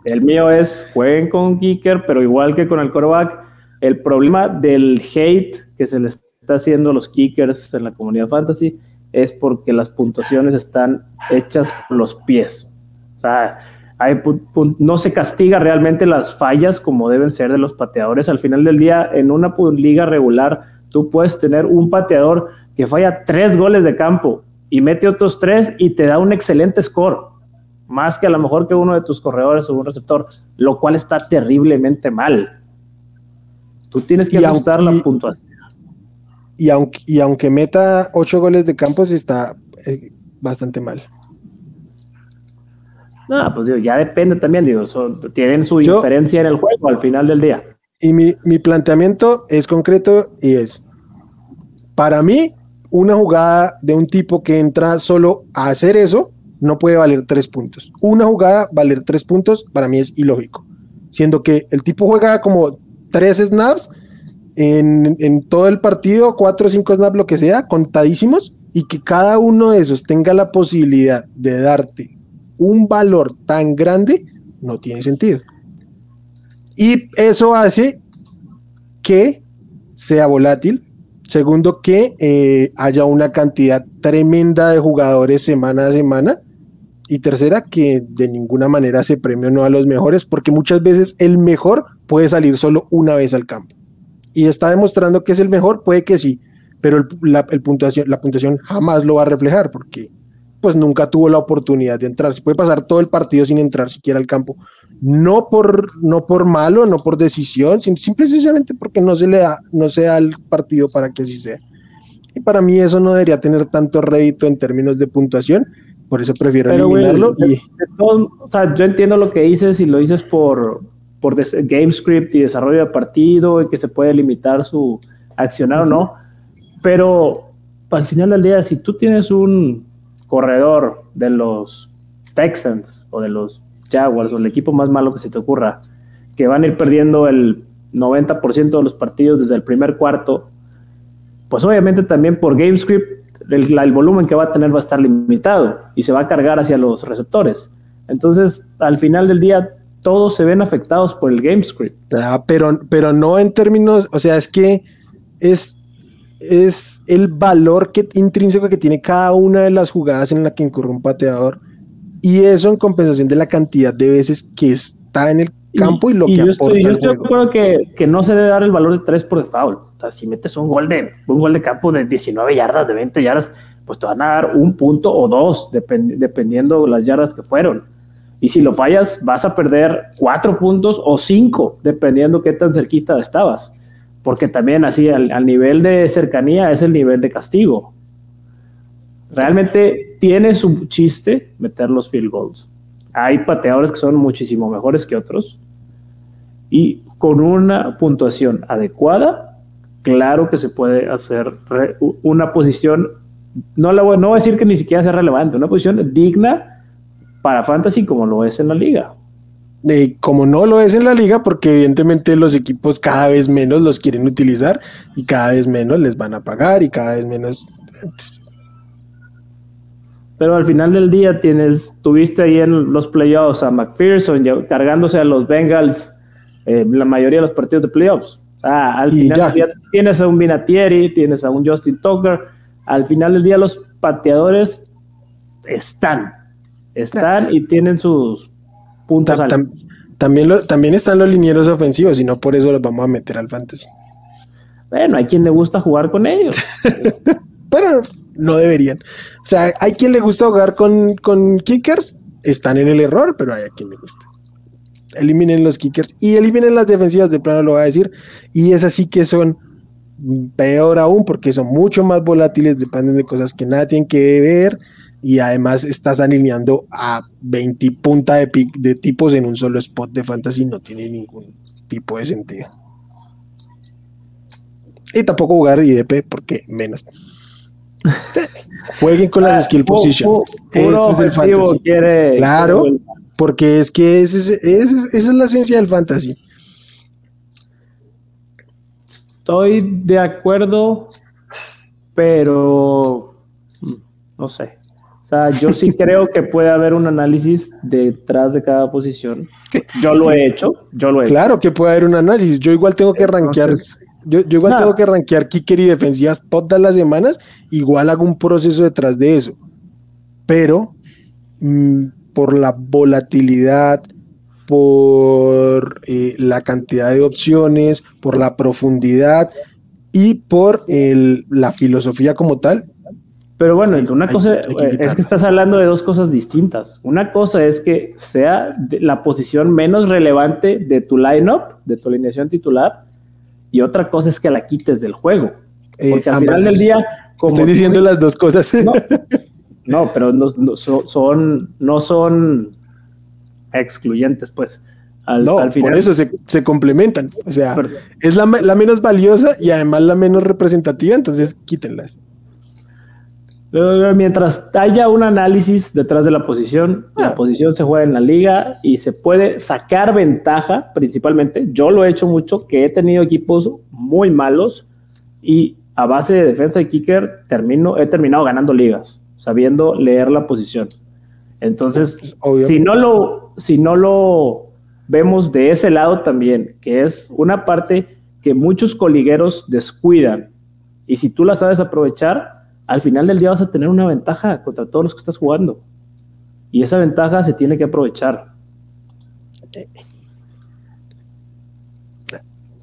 El mío es jueguen con Kicker, pero igual que con el coreback, el problema del hate que se le está haciendo a los kickers en la comunidad fantasy es porque las puntuaciones están hechas con los pies. O sea, no se castiga realmente las fallas como deben ser de los pateadores. Al final del día, en una liga regular, tú puedes tener un pateador que falla tres goles de campo y mete otros tres y te da un excelente score, más que a lo mejor que uno de tus corredores o un receptor, lo cual está terriblemente mal. Tú tienes que ajustar la puntuación. Y aunque, y aunque meta ocho goles de campo, sí está eh, bastante mal. No, pues digo, ya depende también, digo, tienen su diferencia en el juego al final del día. Y mi, mi planteamiento es concreto y es, para mí, una jugada de un tipo que entra solo a hacer eso no puede valer tres puntos. Una jugada valer tres puntos para mí es ilógico. Siendo que el tipo juega como tres snaps en, todo el partido, cuatro o cinco snaps, lo que sea, contadísimos, y que cada uno de esos tenga la posibilidad de darte un valor tan grande, no tiene sentido. Y eso hace que sea volátil, Segundo, que eh, haya una cantidad tremenda de jugadores semana a semana. Y tercera, que de ninguna manera se premie no a los mejores, porque muchas veces el mejor puede salir solo una vez al campo. Y está demostrando que es el mejor, puede que sí, pero la, puntuación, la puntuación jamás lo va a reflejar, porque pues nunca tuvo la oportunidad de entrar. Se puede pasar todo el partido sin entrar siquiera al campo, no por, no por malo, no por decisión, sino simplemente porque no se le da, no se da el partido para que así sea. Y para mí eso no debería tener tanto rédito en términos de puntuación, por eso prefiero eliminarlo. y... o sea, yo entiendo lo que dices y lo dices por, por game script y desarrollo de partido y que se puede limitar su accionar o no, pero al final del día, si tú tienes un corredor de los Texans o de los Jaguars o el equipo más malo que se te ocurra, que van a ir perdiendo el 90% de los partidos desde el primer cuarto, pues obviamente también por GameScript el, el volumen que va a tener va a estar limitado y se va a cargar hacia los receptores. Entonces, al final del día, todos se ven afectados por el GameScript. Ah, pero, pero no en términos, o sea, es que es, es el valor que, intrínseco que tiene cada una de las jugadas en la que incurre un pateador y eso en compensación de la cantidad de veces que está en el campo y, lo que yo aporta. Estoy, yo estoy de acuerdo que, que, no se debe dar el valor de 3 por default. sea, si metes un gol de, un gol de campo de 19 yardas, de 20 yardas, pues te van a dar un punto o dos, dependiendo las yardas que fueron. Y si lo fallas, vas a perder cuatro puntos o cinco, dependiendo qué tan cerquita estabas. Porque también así, al, nivel de cercanía es el nivel de castigo. Realmente tiene su chiste meter los field goals. Hay pateadores que son muchísimo mejores que otros. Y con una puntuación adecuada, claro que se puede hacer una posición no, le voy, no voy a decir que ni siquiera sea relevante, una posición digna para Fantasy como lo es en la liga. como no lo es en la liga, porque evidentemente los equipos cada vez menos los quieren utilizar y cada vez menos les van a pagar y cada vez menos. Pero al final del día tienes, tuviste ahí en los playoffs a McPherson cargándose a los Bengals eh, la mayoría de los partidos de playoffs. Ah, al final tienes a un Vinatieri, tienes a un Justin Tucker, al final del día los pateadores están, están y tienen sus puntos. también, también están los linieros ofensivos y no por eso los vamos a meter al fantasy. Bueno, hay quien le gusta jugar con ellos. Pero no deberían. O sea, hay quien le gusta jugar con, con kickers, están en el error, pero hay a quien le gusta. Eliminen los kickers y eliminen las defensivas, de plano lo voy a decir. Y es así que son peor aún porque son mucho más volátiles, dependen de cosas que nada tienen que ver y además estás alineando a 20 punta de, de tipos en un solo spot de fantasy, no tiene ningún tipo de sentido. Y tampoco jugar IDP porque menos. Jueguen con las ah, skill position. es el fantasy. claro, porque es que esa es la esencia del fantasy. Estoy de acuerdo, pero mm, no sé. O sea, yo sí creo que puede haber un análisis detrás de cada posición. Yo lo he hecho, yo lo he Claro que puede haber un análisis. Yo igual tengo que rankear, yo, igual tengo que rankear kicker y defensivas todas las semanas. Igual hago un proceso detrás de eso. Pero mm, por la volatilidad, por eh, la cantidad de opciones, por la profundidad y por la filosofía como tal. Pero bueno, una cosa es que estás hablando de dos cosas distintas. Una cosa es que sea la posición menos relevante de tu lineup, de tu alineación titular, y otra cosa es que la quites del juego. Eh, Porque al final del día, como estoy diciendo las dos cosas. No, pero no, son, no son excluyentes, pues. Al, no, por eso se, complementan. O sea, es la, menos valiosa y además la menos representativa, entonces quítenlas. Mientras haya un análisis detrás de la posición, la ah. posición se juega en la liga y se puede sacar ventaja, principalmente. Yo lo he hecho mucho, que he tenido equipos muy malos y a base de defensa y kicker termino, he terminado ganando ligas, sabiendo leer la posición. Entonces, si no, lo, si no lo vemos de ese lado también, que es una parte que muchos coligueros descuidan, y si tú la sabes aprovechar, al final del día vas a tener una ventaja contra todos los que estás jugando. Y esa ventaja se tiene que aprovechar.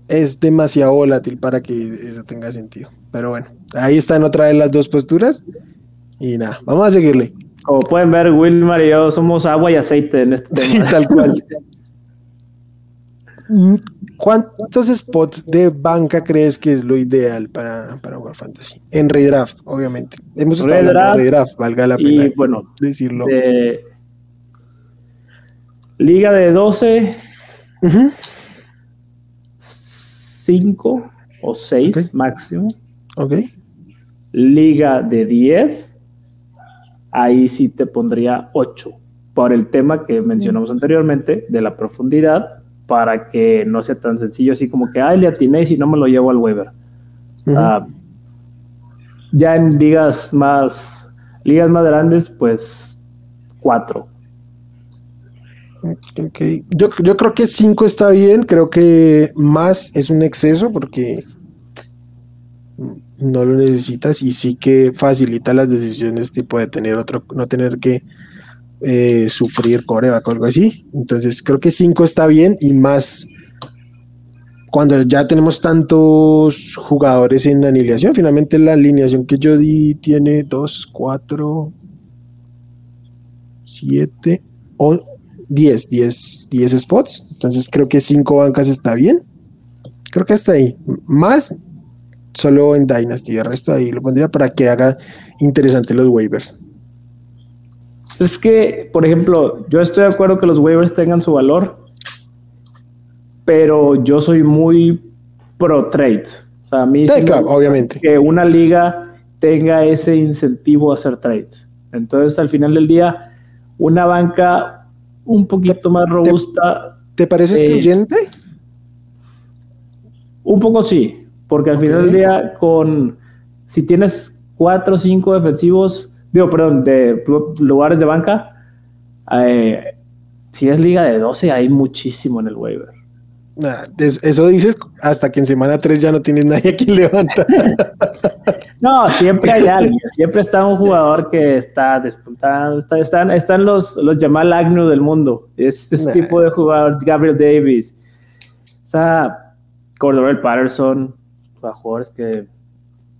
Es demasiado volátil para que eso tenga sentido. Pero bueno, ahí están otra vez las dos posturas. Y nada, vamos a seguirle. Como pueden ver, Wilmar y yo somos agua y aceite en este tema. Sí, tal cual. ¿Cuántos spots de banca crees que es lo ideal para, para jugar fantasy? En redraft, obviamente. Hemos estado hablando de redraft, valga la pena y, bueno, decirlo. Liga de 12, 5 o 6 máximo. Ok. Liga de 10 ahí sí te pondría 8 por el tema que mencionamos anteriormente de la profundidad para que no sea tan sencillo así como que, ay, le atiné y si no me lo llevo al Weber. Ah, ya en ligas más, ligas más grandes, pues 4. Okay. Yo, yo creo que 5 está bien, creo que más es un exceso porque no lo necesitas y sí que facilita las decisiones tipo de tener otro, no tener que eh, sufrir coreback o algo así. Entonces creo que 5 está bien y más cuando ya tenemos tantos jugadores en alineación, finalmente la alineación que yo di tiene 2, 4, 7, 10, 10, 10 spots. Entonces creo que 5 bancas está bien. Creo que está ahí. Más solo en Dynasty. El resto ahí lo pondría para que haga interesante los waivers. Es que, por ejemplo, yo estoy de acuerdo que los waivers tengan su valor, pero yo soy muy pro trade. O sea, a mí obviamente. que una liga tenga ese incentivo a hacer trades. Entonces, al final del día, una banca un poquito más robusta. ¿Te, parece eh, excluyente? Un poco sí, porque al final del día, con si tienes cuatro o cinco defensivos, digo, perdón, de lugares de banca, eh, si es liga de 12, hay muchísimo en el waiver. Eso dices hasta que en semana 3 ya no tienes nadie a quien levanta. no, siempre hay alguien, siempre está un jugador que está despuntando, están, están los, los Jamal Agnew del mundo, es ese tipo de jugador, Gabriel Davis, está Cordell Patterson, jugadores que,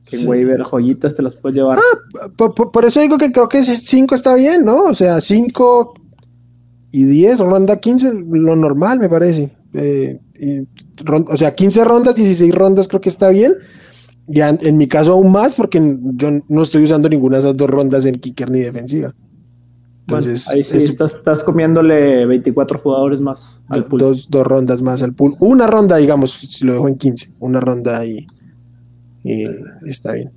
que en waiver joyitas te las puedes llevar. Ah, por, por, eso digo que creo que 5 está bien, ¿no? O sea, 5 y 10, ronda 15, lo normal me parece. Eh, o sea, 15 rondas, 16 rondas creo que está bien. Ya en, mi caso aún más, porque yo no estoy usando ninguna de esas dos rondas en kicker ni defensiva. Entonces, ahí sí, estás, comiéndole 24 jugadores más al pool. Dos, dos, rondas más al pool. Una ronda, digamos, si lo dejo en 15, una ronda y, y está bien.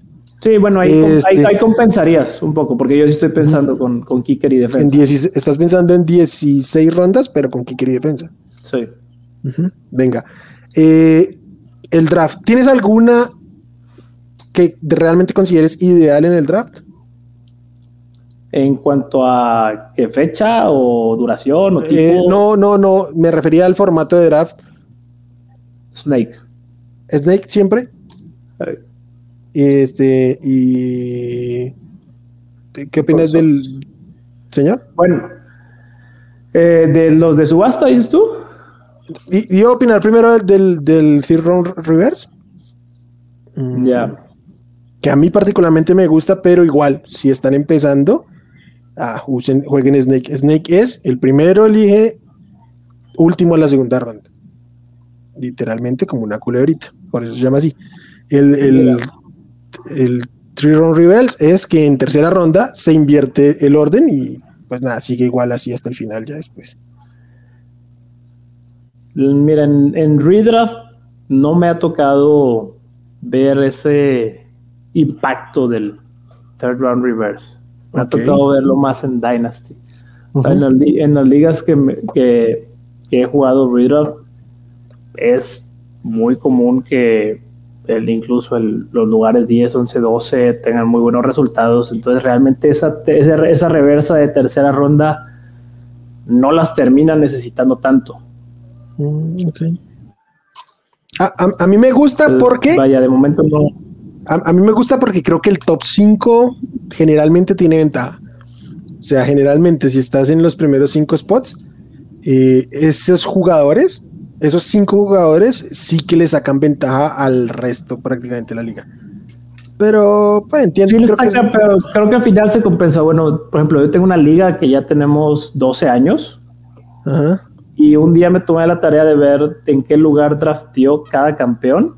Sí, bueno, ahí, este compensarías un poco, porque yo sí estoy pensando con, con kicker y defensa. En estás pensando en 16 rondas, pero con kicker y defensa. Sí. Venga. Eh, el draft. ¿Tienes alguna que realmente consideres ideal en el draft? En cuanto a qué fecha o duración o eh, tipo... no, no, no. Me refería al formato de draft. Snake. Snake siempre. Este, y. ¿Qué opinas del señor? Bueno, eh, de los de subasta, dices tú. ¿Y, a opinar primero del, del Third Round Reverse? Mm, ya. Que a mí particularmente me gusta, pero igual, si están empezando, ah, usen, jueguen Snake. Snake es el primero, elige último en la segunda ronda. Literalmente como una culebrita, por eso se llama así. El, el, el Three Round Reverse es que en tercera ronda se invierte el orden y pues nada, sigue igual así hasta el final ya después. Mira, en, Redraft no me ha tocado ver ese impacto del third round reverse. Me ha tocado verlo más en Dynasty. en, las, ligas que, he jugado Redraft es muy común que el, incluso los lugares 10, 11, 12 tengan muy buenos resultados. Entonces realmente esa, esa, esa reversa de tercera ronda no las termina necesitando tanto. Mm, a, mí me gusta porque. Vaya, de momento no. A, mí me gusta porque creo que el top 5 generalmente tiene ventaja. O sea, generalmente, si estás en los primeros 5 spots, eh, esos jugadores, esos 5 jugadores, sí que le sacan ventaja al resto prácticamente de la liga. Pero, pues entiendo. creo, que pero creo que al final se compensa. Bueno, por ejemplo, yo tengo una liga que ya tenemos 12 años. Ajá y un día me tomé la tarea de ver en qué lugar drafteó cada campeón.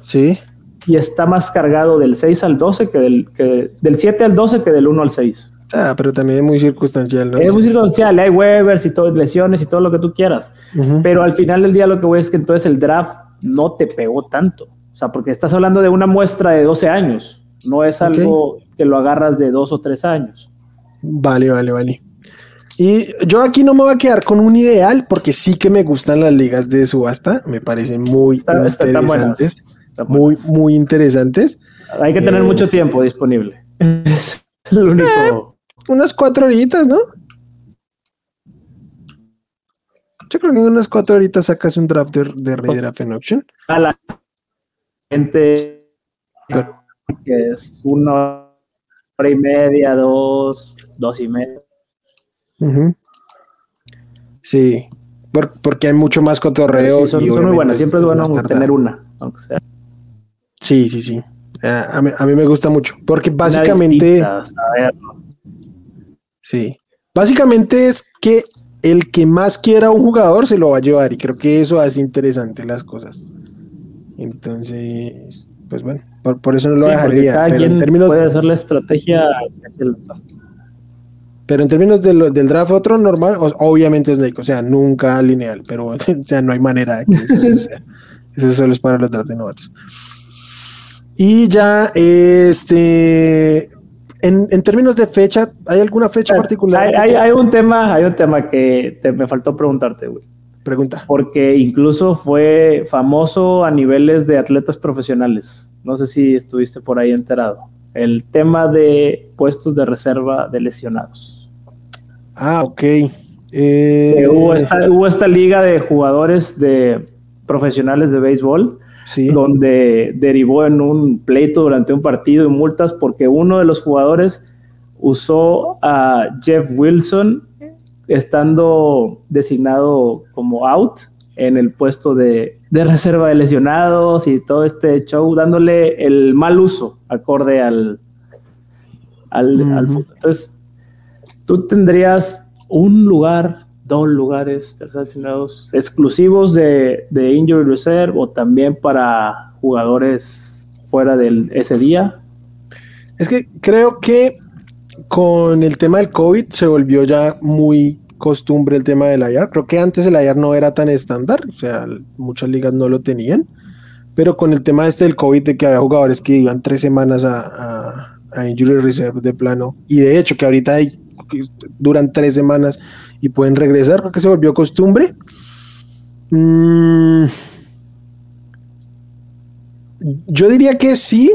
Sí. Y está más cargado del 6 al 12 que del, que, del 7 al 12 que del 1 al 6. Ah, pero también es muy circunstancial, ¿no? Es muy circunstancial, hay waivers y todo, lesiones y todo lo que tú quieras. Pero al final del día lo que voy es que entonces el draft no te pegó tanto. O sea, porque estás hablando de una muestra de 12 años, no es algo que lo agarras de 2 o 3 años. Vale, vale, vale. Y yo aquí no me voy a quedar con un ideal porque sí que me gustan las ligas de subasta, me parecen muy interesantes, muy, muy interesantes. Hay que tener eh, mucho tiempo disponible. lo único. Eh, unas cuatro horitas, ¿no? Yo creo que en unas cuatro horitas sacas un draft de, de Draft en Auction. A la gente que es una hora y media, dos, dos y media. Sí. porque hay mucho más cotorreo. son, muy buenas, siempre es, bueno tener una, aunque sea. Sí, sí, sí. A mí, a mí me gusta mucho, porque básicamente... Sí. Básicamente es que el que más quiera un jugador se lo va a llevar y creo que eso hace interesante las cosas. Entonces, pues bueno, por, eso no lo dejaría. pero en términos puede hacer la estrategia. Pero en términos del draft otro normal, obviamente es laico, o sea, nunca lineal, pero o sea, no hay manera de que eso sea. Eso solo es para los drafts de novatos. Y ya, este, en, términos de fecha, ¿hay alguna fecha particular? Hay, un tema, hay un tema que me faltó preguntarte, güey. Pregunta. Porque incluso fue famoso a niveles de atletas profesionales. No sé si estuviste por ahí enterado. El tema de puestos de reserva de lesionados. Ah, ok. Eh, hubo, esta, hubo esta liga de jugadores de profesionales de béisbol donde derivó en un pleito durante un partido y multas porque uno de los jugadores usó a Jeff Wilson estando designado como out en el puesto de, reserva de lesionados y todo este show, dándole el mal uso acorde al, al, al Entonces, tú tendrías un lugar dos lugares seleccionados exclusivos de, de Injury Reserve o también para jugadores fuera del ese día? Es que creo que con el tema del COVID se volvió ya muy costumbre el tema del IR. Creo que antes el IR no era tan estándar, o sea, muchas ligas no lo tenían, pero con el tema este del COVID, de que había jugadores que iban tres semanas a, a, Injury Reserve de plano, y de hecho que ahorita hay, duran tres semanas y pueden regresar, porque se volvió costumbre. Mm, yo diría que sí,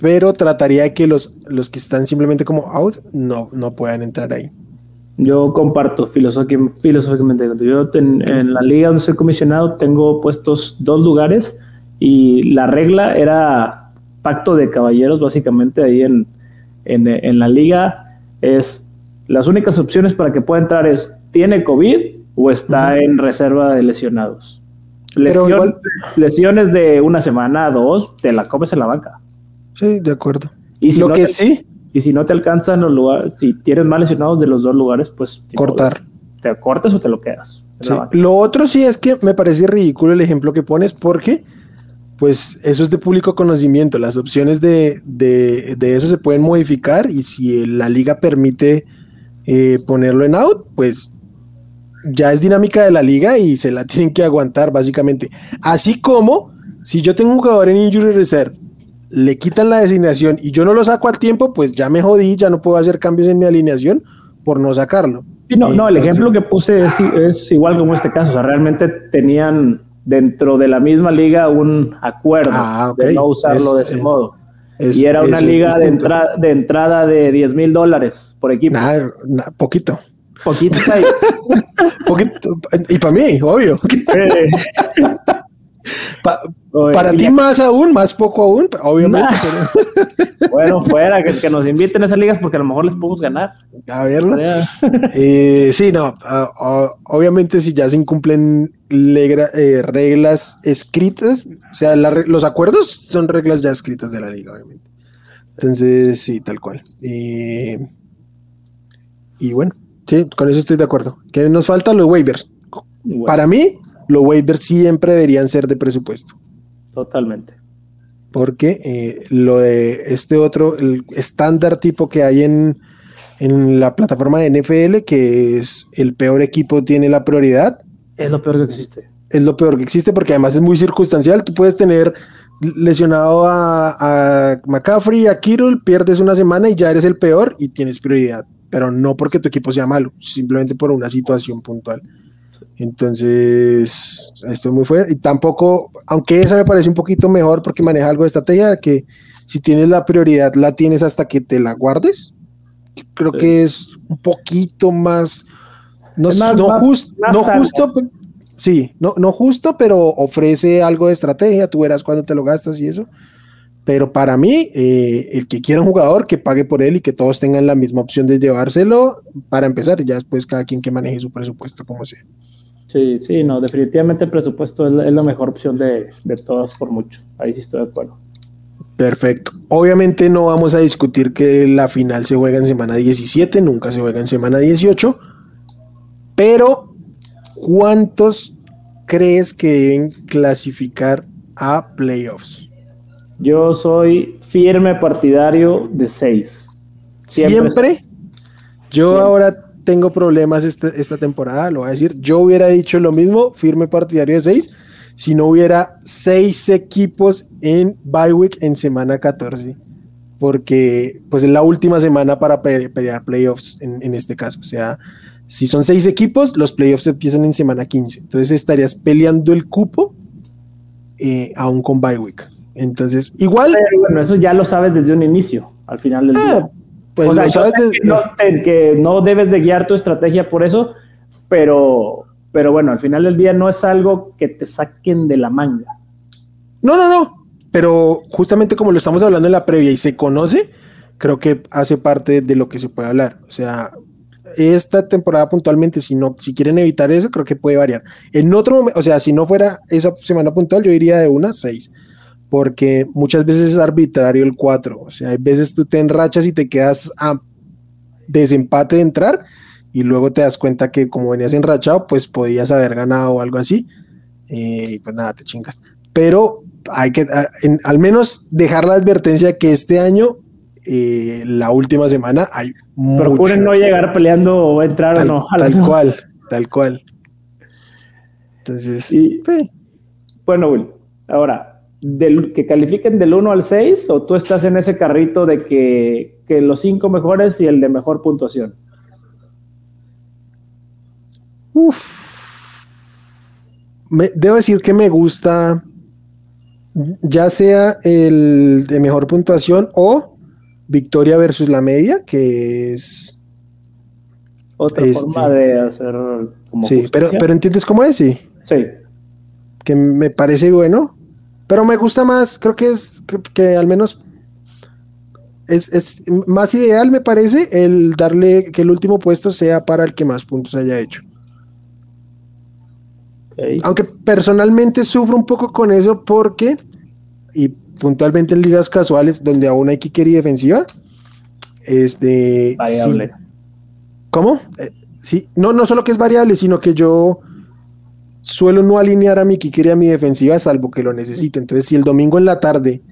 pero trataría de que los, los que están simplemente como out no, no puedan entrar ahí. Yo comparto filosóficamente. Yo en, la liga donde soy comisionado tengo puestos dos lugares y la regla era pacto de caballeros, básicamente ahí en, en la liga es las únicas opciones para que pueda entrar es, ¿tiene COVID o está en reserva de lesionados? Lesiones de una semana, dos, te la comes en la banca. Sí, de acuerdo. Y si Lo que sí. Y si no te alcanzan los lugares, si tienes más lesionados de los dos lugares, pues... Cortar. Te cortas o te lo quedas. Lo otro sí es que me parece ridículo el ejemplo que pones porque pues eso es de público conocimiento. Las opciones de, de, de, eso se pueden modificar y si la liga permite eh, ponerlo en out, pues ya es dinámica de la liga y se la tienen que aguantar básicamente. Así como si yo tengo un jugador en injury reserve, le quitan la designación y yo no lo saco al tiempo, pues ya me jodí, ya no puedo hacer cambios en mi alineación por no sacarlo. no, no, el ejemplo que puse es, igual como este caso, o sea, realmente tenían dentro de la misma liga un acuerdo ah, de no usarlo de ese modo y era una liga de, de, entrada de 10 mil dólares por equipo. Nada, poquito. Poquito poquito. Y para mí, obvio. para ti más aún, más poco aún, obviamente. bueno, fuera, que, nos inviten a esas ligas porque a lo mejor les podemos ganar. A verlo. Eh, sí, no, obviamente si ya se incumplen eh, reglas escritas, o sea, los acuerdos son reglas ya escritas de la liga, obviamente. Entonces, sí, tal cual. y bueno, sí, con eso estoy de acuerdo. Que nos faltan los waivers. Para mí, los waivers siempre deberían ser de presupuesto. Totalmente. Porque eh, lo de este otro, el estándar tipo que hay en, en la plataforma de NFL, que es el peor equipo tiene la prioridad. Es lo peor que existe. Es lo peor que existe porque además es muy circunstancial. Tú puedes tener lesionado a, a McCaffrey, a Kittle, pierdes una semana y ya eres el peor y tienes prioridad. Pero no porque tu equipo sea malo, simplemente por una situación puntual. Entonces, esto es muy fuerte. Y tampoco, aunque esa me parece un poquito mejor porque maneja algo de estrategia, que si tienes la prioridad, la tienes hasta que te la guardes. Creo que es un poquito más. No, no, justo, sí, no, no justo, pero ofrece algo de estrategia. Tú verás cuando te lo gastas y eso. Pero para mí, eh, el que quiera un jugador, que pague por él y que todos tengan la misma opción de llevárselo para empezar. Y ya después cada quien que maneje su presupuesto como sea. Sí, sí, no, definitivamente el presupuesto es la, mejor opción de, de todas por mucho. Ahí sí estoy de acuerdo. Perfecto. Obviamente no vamos a discutir que la final se juega en semana 17, nunca se juega en semana 18, pero ¿cuántos crees que deben clasificar a playoffs? Yo soy firme partidario de 6. ¿Siempre? Yo ahora tengo problemas esta, temporada, lo voy a decir. Yo hubiera dicho lo mismo, firme partidario de 6, si no hubiera 6 equipos en bye week en semana 14. Porque pues es la última semana para pelear playoffs en, este caso. O sea, si son 6 equipos, los playoffs empiezan en semana 15. Entonces estarías peleando el cupo eh, aún con bye week. Entonces, igual. bueno, eso ya lo sabes desde un inicio, al final del ah, día. Pues que, no, debes de guiar tu estrategia por eso, pero, pero bueno, al final del día no es algo que te saquen de la manga. No, no, no. Pero justamente como lo estamos hablando en la previa y se conoce, creo que hace parte de lo que se puede hablar. O sea, esta temporada puntualmente, si no, si quieren evitar eso, creo que puede variar. En otro momento, o sea, si no fuera esa semana puntual, yo iría de una a seis porque muchas veces es arbitrario el 4. O sea, hay veces tú te enrachas y te quedas a desempate de entrar y luego te das cuenta que como venías enrachado, pues podías haber ganado o algo así. Eh, y pues nada, te chingas. Pero hay que al menos dejar la advertencia que este año, eh, la última semana, hay Procuren no llegar peleando o entrar o no. tal cual, tal cual. Entonces, bueno, Will, ahora, del, que califiquen del 1 al 6 o tú estás en ese carrito de que, los 5 mejores y el de mejor puntuación? Uf. debo decir que me gusta ya sea el de mejor puntuación o victoria versus la media, que es otra este, forma de hacer como Sí, pero, pero entiendes cómo es, sí. Sí. Que me parece bueno. Pero me gusta más, creo que es que, al menos es, más ideal, me parece, el darle que el último puesto sea para el que más puntos haya hecho. Aunque personalmente sufro un poco con eso porque, y puntualmente en ligas casuales donde aún hay kicker y defensiva, este... Variable. ¿Cómo? Eh, sí, no, no solo que es variable, sino que yo suelo no alinear a mi kicker y a mi defensiva salvo que lo necesite. Entonces, si el domingo en la tarde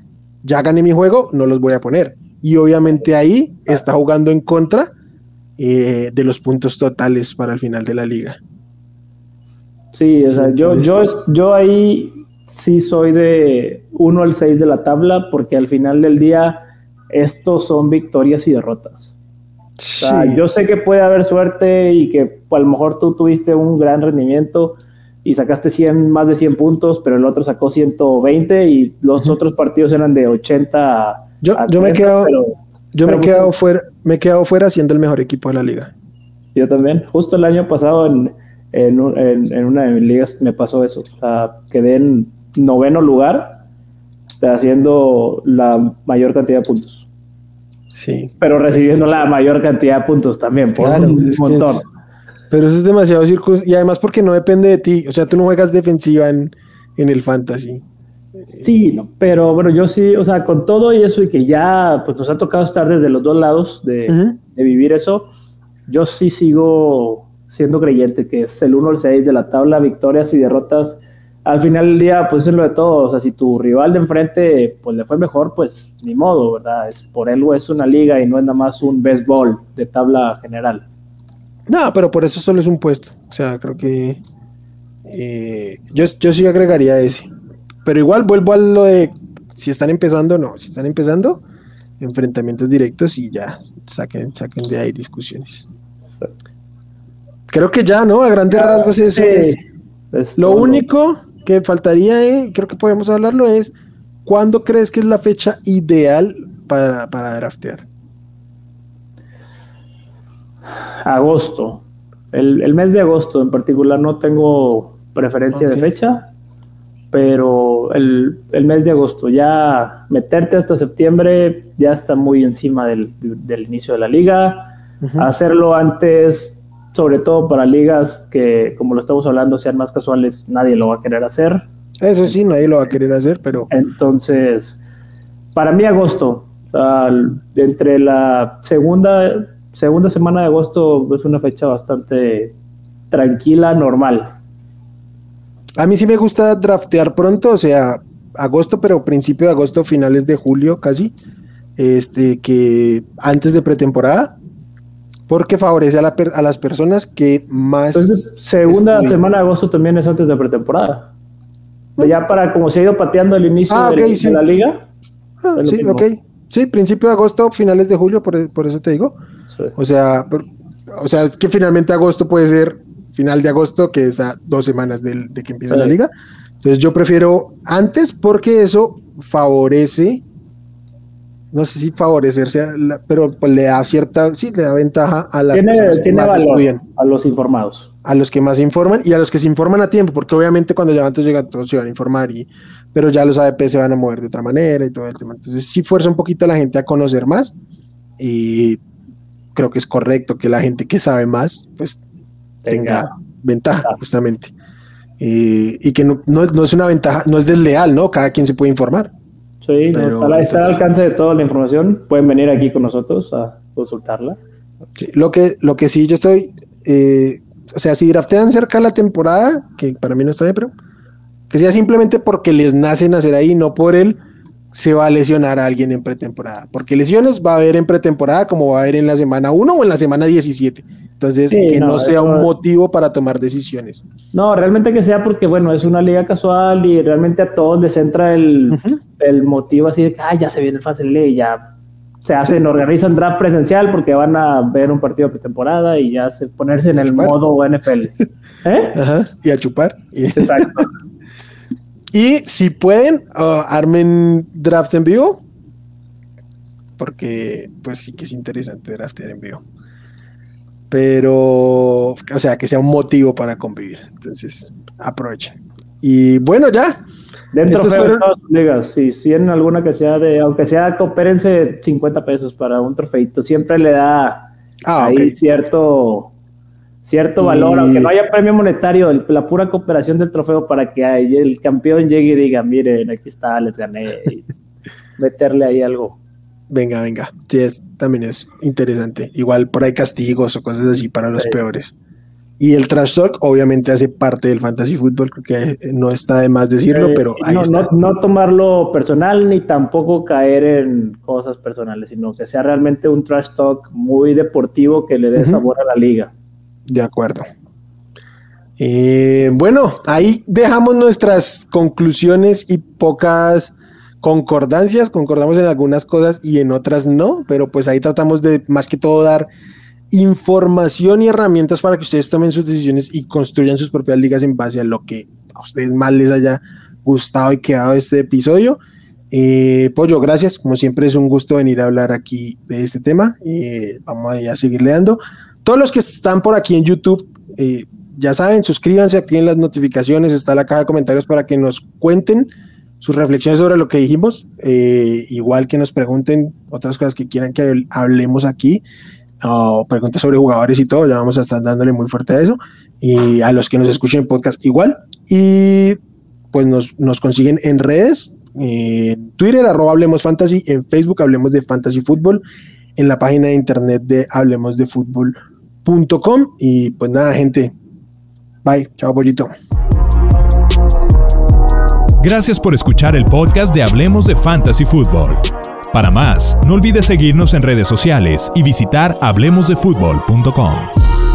ya gané mi juego, no los voy a poner. Y obviamente ahí está jugando en contra eh, de los puntos totales para el final de la liga. Sí, o sea, yo, yo, yo ahí sí soy de 1 al 6 de la tabla porque al final del día estos son victorias y derrotas. O sea, yo sé que puede haber suerte y que a lo mejor tú tuviste un gran rendimiento, y sacaste 100, más de 100 puntos, pero el otro sacó 120 y los otros partidos eran de 80 yo, yo me he quedado, yo me he quedado fuera, me he quedado fuera siendo el mejor equipo de la liga. Yo también. Justo el año pasado en, en, en, una de mis ligas me pasó eso. O sea, quedé en noveno lugar haciendo la mayor cantidad de puntos. Sí. Pero recibiendo la mayor cantidad de puntos también, por un montón. Pero eso es demasiado circus y además porque no depende de ti. O sea, tú no juegas defensiva en, el fantasy. Sí, no, pero bueno, yo sí, o sea, con todo y eso y que ya pues nos ha tocado estar desde los dos lados de, vivir eso, yo sí sigo siendo creyente que es el 1 al 6 de la tabla, victorias y derrotas. Al final del día, pues es lo de todo. O sea, si tu rival de enfrente pues le fue mejor, pues ni modo, ¿verdad? Es, por él es una liga y no es nada más un béisbol de tabla general. No, pero por eso solo es un puesto. O sea, creo que eh, yo, yo sí agregaría ese. Pero igual vuelvo a lo de si están empezando, no. Si están empezando, enfrentamientos directos y ya saquen, saquen de ahí discusiones. Creo que ya, ¿no? A grandes rasgos eso es. lo único que faltaría, eh, creo que podemos hablarlo, es ¿cuándo crees que es la fecha ideal para, para draftear? Agosto. El, mes de agosto en particular no tengo preferencia de fecha, pero el, mes de agosto, ya meterte hasta septiembre ya está muy encima del, inicio de la liga. Hacerlo antes sobre todo para ligas que, como lo estamos hablando, sean más casuales, nadie lo va a querer hacer. Eso sí, nadie lo va a querer hacer, pero... Entonces, para mí agosto, entre la segunda, segunda semana de agosto es una fecha bastante tranquila, normal. A mí sí me gusta draftear pronto, o sea, agosto, pero principio de agosto, finales de julio casi, este, que antes de pretemporada, porque favorece a, a las personas que más... Entonces, segunda semana de agosto también es antes de pretemporada. Ya para como se ha ido pateando el inicio ah, de, la liga. Ah, sí, ok. Sí, principio de agosto, finales de julio, por, eso te digo. O sea, o sea, es que finalmente agosto puede ser final de agosto, que es a dos semanas de, que empieza la liga. Entonces yo prefiero antes porque eso favorece, no sé si favorecerse, pero pues le da cierta, sí, le da ventaja a las personas que más estudian. A los informados. A los que más informan y a los que se informan a tiempo, porque obviamente cuando ya antes llegan todos se van a informar, y, pero ya los ADP se van a mover de otra manera y todo el tema. Entonces sí fuerza un poquito a la gente a conocer más y creo que es correcto que la gente que sabe más, pues tenga, ventaja, justamente. y que no, no, es una ventaja, no es desleal, ¿no? Cada quien se puede informar. Sí, está, al alcance de toda la información. Pueden venir aquí con nosotros a consultarla. lo, que, lo que sí yo estoy, eh, o sea, si draftean cerca la temporada, que para mí no está bien, pero que sea simplemente porque les nace nacer ahí, no por él se va a lesionar a alguien en pretemporada. Porque lesiones va a haber en pretemporada como va a haber en la semana 1 o en la semana 17. Entonces, que no, sea un motivo para tomar decisiones. No, realmente que sea porque, bueno, es una liga casual y realmente a todos les entra el, el motivo así de que, ya se viene el fácil ley, ya se hacen, organizan draft presencial porque van a ver un partido pretemporada y ya se ponerse en el modo NFL. ¿Eh? Ajá, y a chupar. Exacto. y si pueden, uh, armen drafts en vivo. Porque, pues sí que es interesante draftear en vivo pero, o sea, que sea un motivo para convivir. Entonces, aprovechen. Y bueno, ya. Dentro de fueron... ligas, si tienen alguna que sea de, aunque sea, coopérense 50 pesos para un trofeito, siempre le da ah, ahí cierto cierto valor, aunque no haya premio monetario, la pura cooperación del trofeo para que el campeón llegue y diga, miren, aquí está, les gané, y meterle ahí algo. Venga, venga. Sí, es, también es interesante. Igual por ahí castigos o cosas así para los peores. Y el trash talk obviamente hace parte del fantasy fútbol, que no está de más decirlo, pero ahí no, está. No, no, tomarlo personal ni tampoco caer en cosas personales, sino que sea realmente un trash talk muy deportivo que le dé sabor a la liga. De acuerdo. Eh, bueno, ahí dejamos nuestras conclusiones y pocas concordancias, concordamos en algunas cosas y en otras no, pero pues ahí tratamos de más que todo dar información y herramientas para que ustedes tomen sus decisiones y construyan sus propias ligas en base a lo que a ustedes más les haya gustado y quedado este episodio. Eh, Pollo, gracias. Como siempre es un gusto venir a hablar aquí de este tema. Eh, vamos a seguir leando. Todos los que están por aquí en YouTube, eh, ya saben, suscríbanse, activen las notificaciones, está la caja de comentarios para que nos cuenten sus reflexiones sobre lo que dijimos, eh, igual que nos pregunten otras cosas que quieran que hablemos aquí, o preguntas sobre jugadores y todo, ya vamos a estar dándole muy fuerte a eso, y a los que nos escuchen en podcast igual, y pues nos, nos consiguen en redes, en Twitter, arroba Hablemos Fantasy, en Facebook Hablemos de Fantasy Fútbol, en la página de internet de y pues nada, gente, bye, chao, pollito. Gracias por escuchar el podcast de Hablemos de Fantasy Football. Para más, no olvides seguirnos en redes sociales y visitar hablemosdefutbol.com.